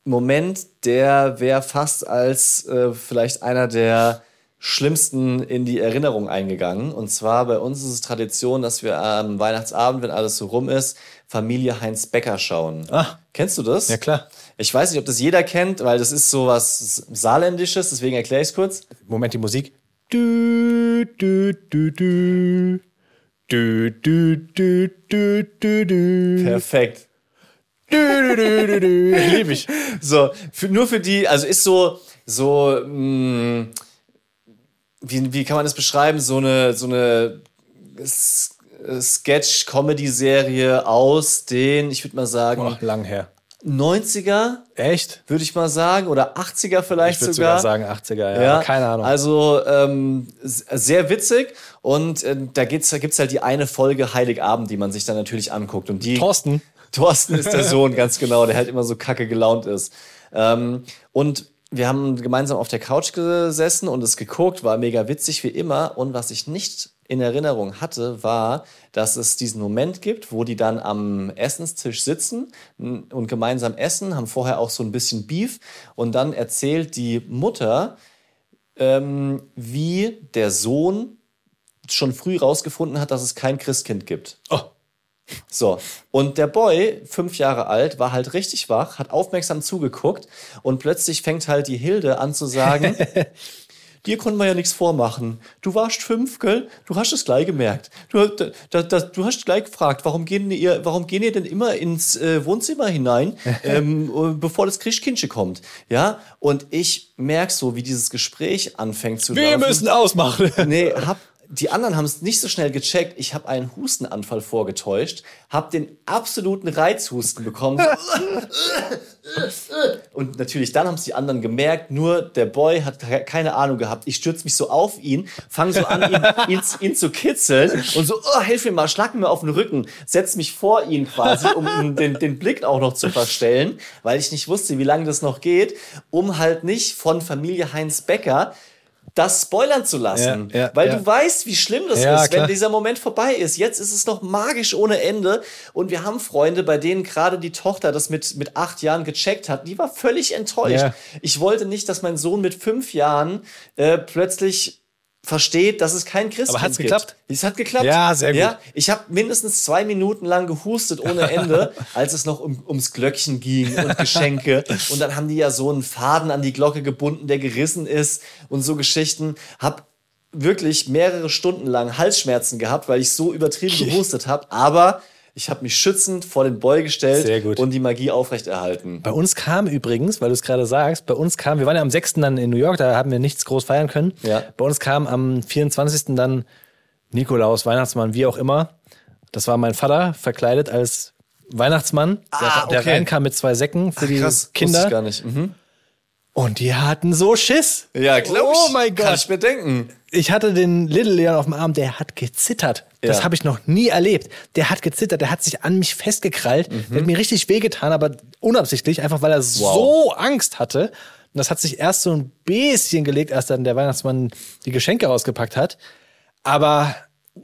Moment, der wäre fast als äh, vielleicht einer der schlimmsten in die Erinnerung eingegangen. Und zwar bei uns ist es Tradition, dass wir am Weihnachtsabend, wenn alles so rum ist, Familie Heinz Becker schauen. Ah. Kennst du das? Ja, klar. Ich weiß nicht, ob das jeder kennt, weil das ist so was Saarländisches, deswegen erkläre ich es kurz. Moment, die Musik. Du, du, du, du. Du, du, du, du, du, du. Perfekt. Du, du, du, du, du. Lieb ich. So, für, nur für die, also ist so, so, mh, wie, wie kann man das beschreiben? So eine, so eine Sketch-Comedy-Serie aus den, ich würde mal sagen, Boah, lang her. 90er, Echt? würde ich mal sagen, oder 80er vielleicht Ich würde sogar. sogar sagen 80er, ja. aber keine Ahnung. Also ähm, sehr witzig und äh, da, geht's, da gibt's halt die eine Folge Heiligabend, die man sich dann natürlich anguckt. Und die, Thorsten. Thorsten ist der Sohn, ganz genau, der halt immer so kacke gelaunt ist. Ähm, und wir haben gemeinsam auf der Couch gesessen und es geguckt, war mega witzig wie immer. Und was ich nicht in Erinnerung hatte, war, dass es diesen Moment gibt, wo die dann am Essenstisch sitzen und gemeinsam essen, haben vorher auch so ein bisschen Beef und dann erzählt die Mutter, ähm, wie der Sohn schon früh rausgefunden hat, dass es kein Christkind gibt. Oh. So, und der Boy, fünf Jahre alt, war halt richtig wach, hat aufmerksam zugeguckt und plötzlich fängt halt die Hilde an zu sagen, dir konnten wir ja nichts vormachen. Du warst fünf, gell? Du hast es gleich gemerkt. Du, da, da, du hast gleich gefragt, warum gehen ihr, warum gehen ihr denn immer ins äh, Wohnzimmer hinein, ähm, äh, bevor das Christkindchen kommt? Ja, und ich merk so, wie dieses Gespräch anfängt zu Wir laufen. müssen ausmachen. Nee, hab, die anderen haben es nicht so schnell gecheckt. Ich habe einen Hustenanfall vorgetäuscht, habe den absoluten Reizhusten bekommen. Und natürlich, dann haben es die anderen gemerkt, nur der Boy hat ke- keine Ahnung gehabt. Ich stürze mich so auf ihn, fange so an, ihn, ihn, ihn zu kitzeln und so, oh, hilf mir mal, schlag mir auf den Rücken, setz mich vor ihn quasi, um den, den Blick auch noch zu verstellen, weil ich nicht wusste, wie lange das noch geht, um halt nicht von Familie Heinz Becker das spoilern zu lassen. Ja, ja, weil ja. du weißt, wie schlimm das ist, klar. wenn dieser Moment vorbei ist. Jetzt ist es noch magisch ohne Ende. Und wir haben Freunde, bei denen gerade die Tochter das mit, mit acht Jahren gecheckt hat. Die war völlig enttäuscht. Ich wollte nicht, dass mein Sohn mit fünf Jahren äh, plötzlich versteht, dass es kein Christkind Aber hat's gibt. geklappt? Es hat geklappt. Ja, sehr gut. Ja, ich habe mindestens zwei Minuten lang gehustet ohne Ende, als es noch um, ums Glöckchen ging und Geschenke. Und dann haben die ja so einen Faden an die Glocke gebunden, der gerissen ist und so Geschichten. Hab wirklich mehrere Stunden lang Halsschmerzen gehabt, weil ich so übertrieben gehustet habe. Aber ich habe mich schützend vor den Boy gestellt und die Magie aufrechterhalten. Bei uns kam übrigens, weil du es gerade sagst, bei uns kam, wir waren ja am 6. dann in New York, da haben wir nichts groß feiern können. Ja. Bei uns kam am 24. dann Nikolaus, Weihnachtsmann, wie auch immer. Das war mein Vater, verkleidet als Weihnachtsmann, Ah, der, der okay. reinkam mit zwei Säcken für die wusste Kinder. ich gar nicht. Mhm. Und die hatten so Schiss. Ja, glaub ich. Oh mein Gott. Kann ich mir denken. Ich hatte den Little Leon auf dem Arm, der hat gezittert. Das Ja. habe ich noch nie erlebt. Der hat gezittert, der hat sich an mich festgekrallt. Mhm. Der hat mir richtig wehgetan, aber unabsichtlich, einfach weil er so Angst hatte. Und das hat sich erst so ein bisschen gelegt, als dann der Weihnachtsmann die Geschenke rausgepackt hat. Aber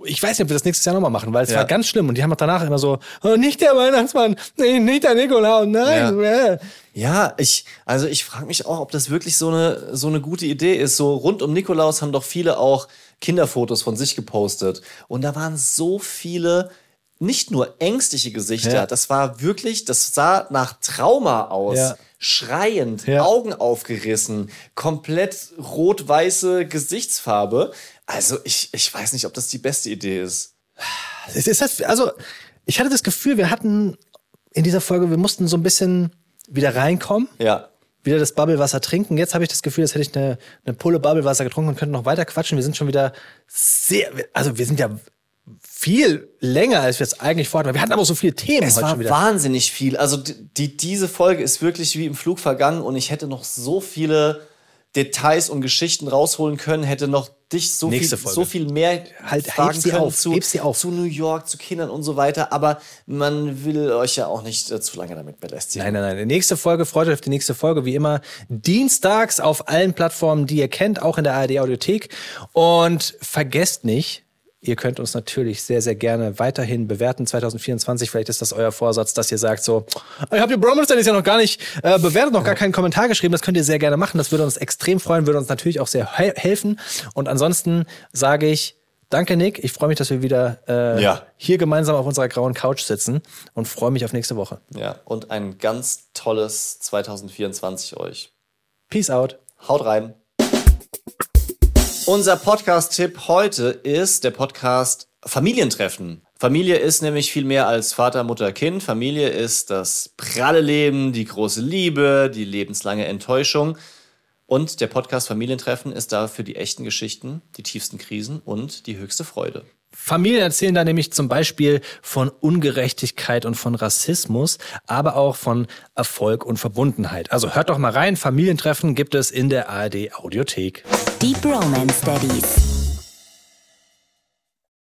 ich weiß nicht, ob wir das nächstes Jahr nochmal machen, weil es Ja. war ganz schlimm. Und die haben auch danach immer so, oh, nicht der Weihnachtsmann, nee, nicht der Nikolaus, nein. äh. Ja, ich, also ich frage mich auch, ob das wirklich so eine, so eine gute Idee ist. So rund um Nikolaus haben doch viele auch Kinderfotos von sich gepostet. Und da waren so viele, nicht nur ängstliche Gesichter, Ja. das war wirklich, das sah nach Trauma aus. Ja. Schreiend, Ja. Augen aufgerissen, komplett rot-weiße Gesichtsfarbe. Also ich, ich weiß nicht, ob das die beste Idee ist. Es ist das, also, ich hatte das Gefühl, wir hatten in dieser Folge, wir mussten so ein bisschen wieder reinkommen, Ja. Wieder das Bubblewasser trinken. Jetzt habe ich das Gefühl, als hätte ich eine, eine Pulle Bubblewasser getrunken und könnte noch weiter quatschen. Wir sind schon wieder sehr, also wir sind ja viel länger, als wir es eigentlich vorhatten. Wir hatten aber so viele Themen Es heute war schon wieder. wahnsinnig viel. Also die, diese Folge ist wirklich wie im Flug vergangen und ich hätte noch so viele Details und Geschichten rausholen können, hätte noch dich so, viel, Folge. so viel mehr Halt, fragen können auf, zu, heb sie auf. zu New York, zu Kindern und so weiter. Aber man will euch ja auch nicht äh, zu lange damit belästigen. Nein, nein, nein. Die nächste Folge, freut euch auf die nächste Folge, wie immer. Dienstags auf allen Plattformen, die ihr kennt, auch in der ARD Audiothek. Und vergesst nicht, ihr könnt uns natürlich sehr, sehr gerne weiterhin bewerten 2024. Vielleicht ist das euer Vorsatz, dass ihr sagt so, ich habe die Bromance ist ja noch gar nicht äh, bewertet, noch gar keinen Kommentar geschrieben. Das könnt ihr sehr gerne machen. Das würde uns extrem freuen, würde uns natürlich auch sehr he helfen. Und ansonsten sage ich, Danke, Nick. Ich freue mich, dass wir wieder äh, Ja. hier gemeinsam auf unserer grauen Couch sitzen und freue mich auf nächste Woche. Ja, und ein ganz tolles 2024 euch. Peace out. Haut rein. Unser Podcast-Tipp heute ist der Podcast Familientreffen. Familie ist nämlich viel mehr als Vater, Mutter, Kind. Familie ist das pralle Leben, die große Liebe, die lebenslange Enttäuschung. Und der Podcast Familientreffen ist da für die echten Geschichten, die tiefsten Krisen und die höchste Freude. Familien erzählen da nämlich zum Beispiel von Ungerechtigkeit und von Rassismus, aber auch von Erfolg und Verbundenheit. Also hört doch mal rein. Familientreffen gibt es in der ARD Audiothek. Deep Romance Daddies.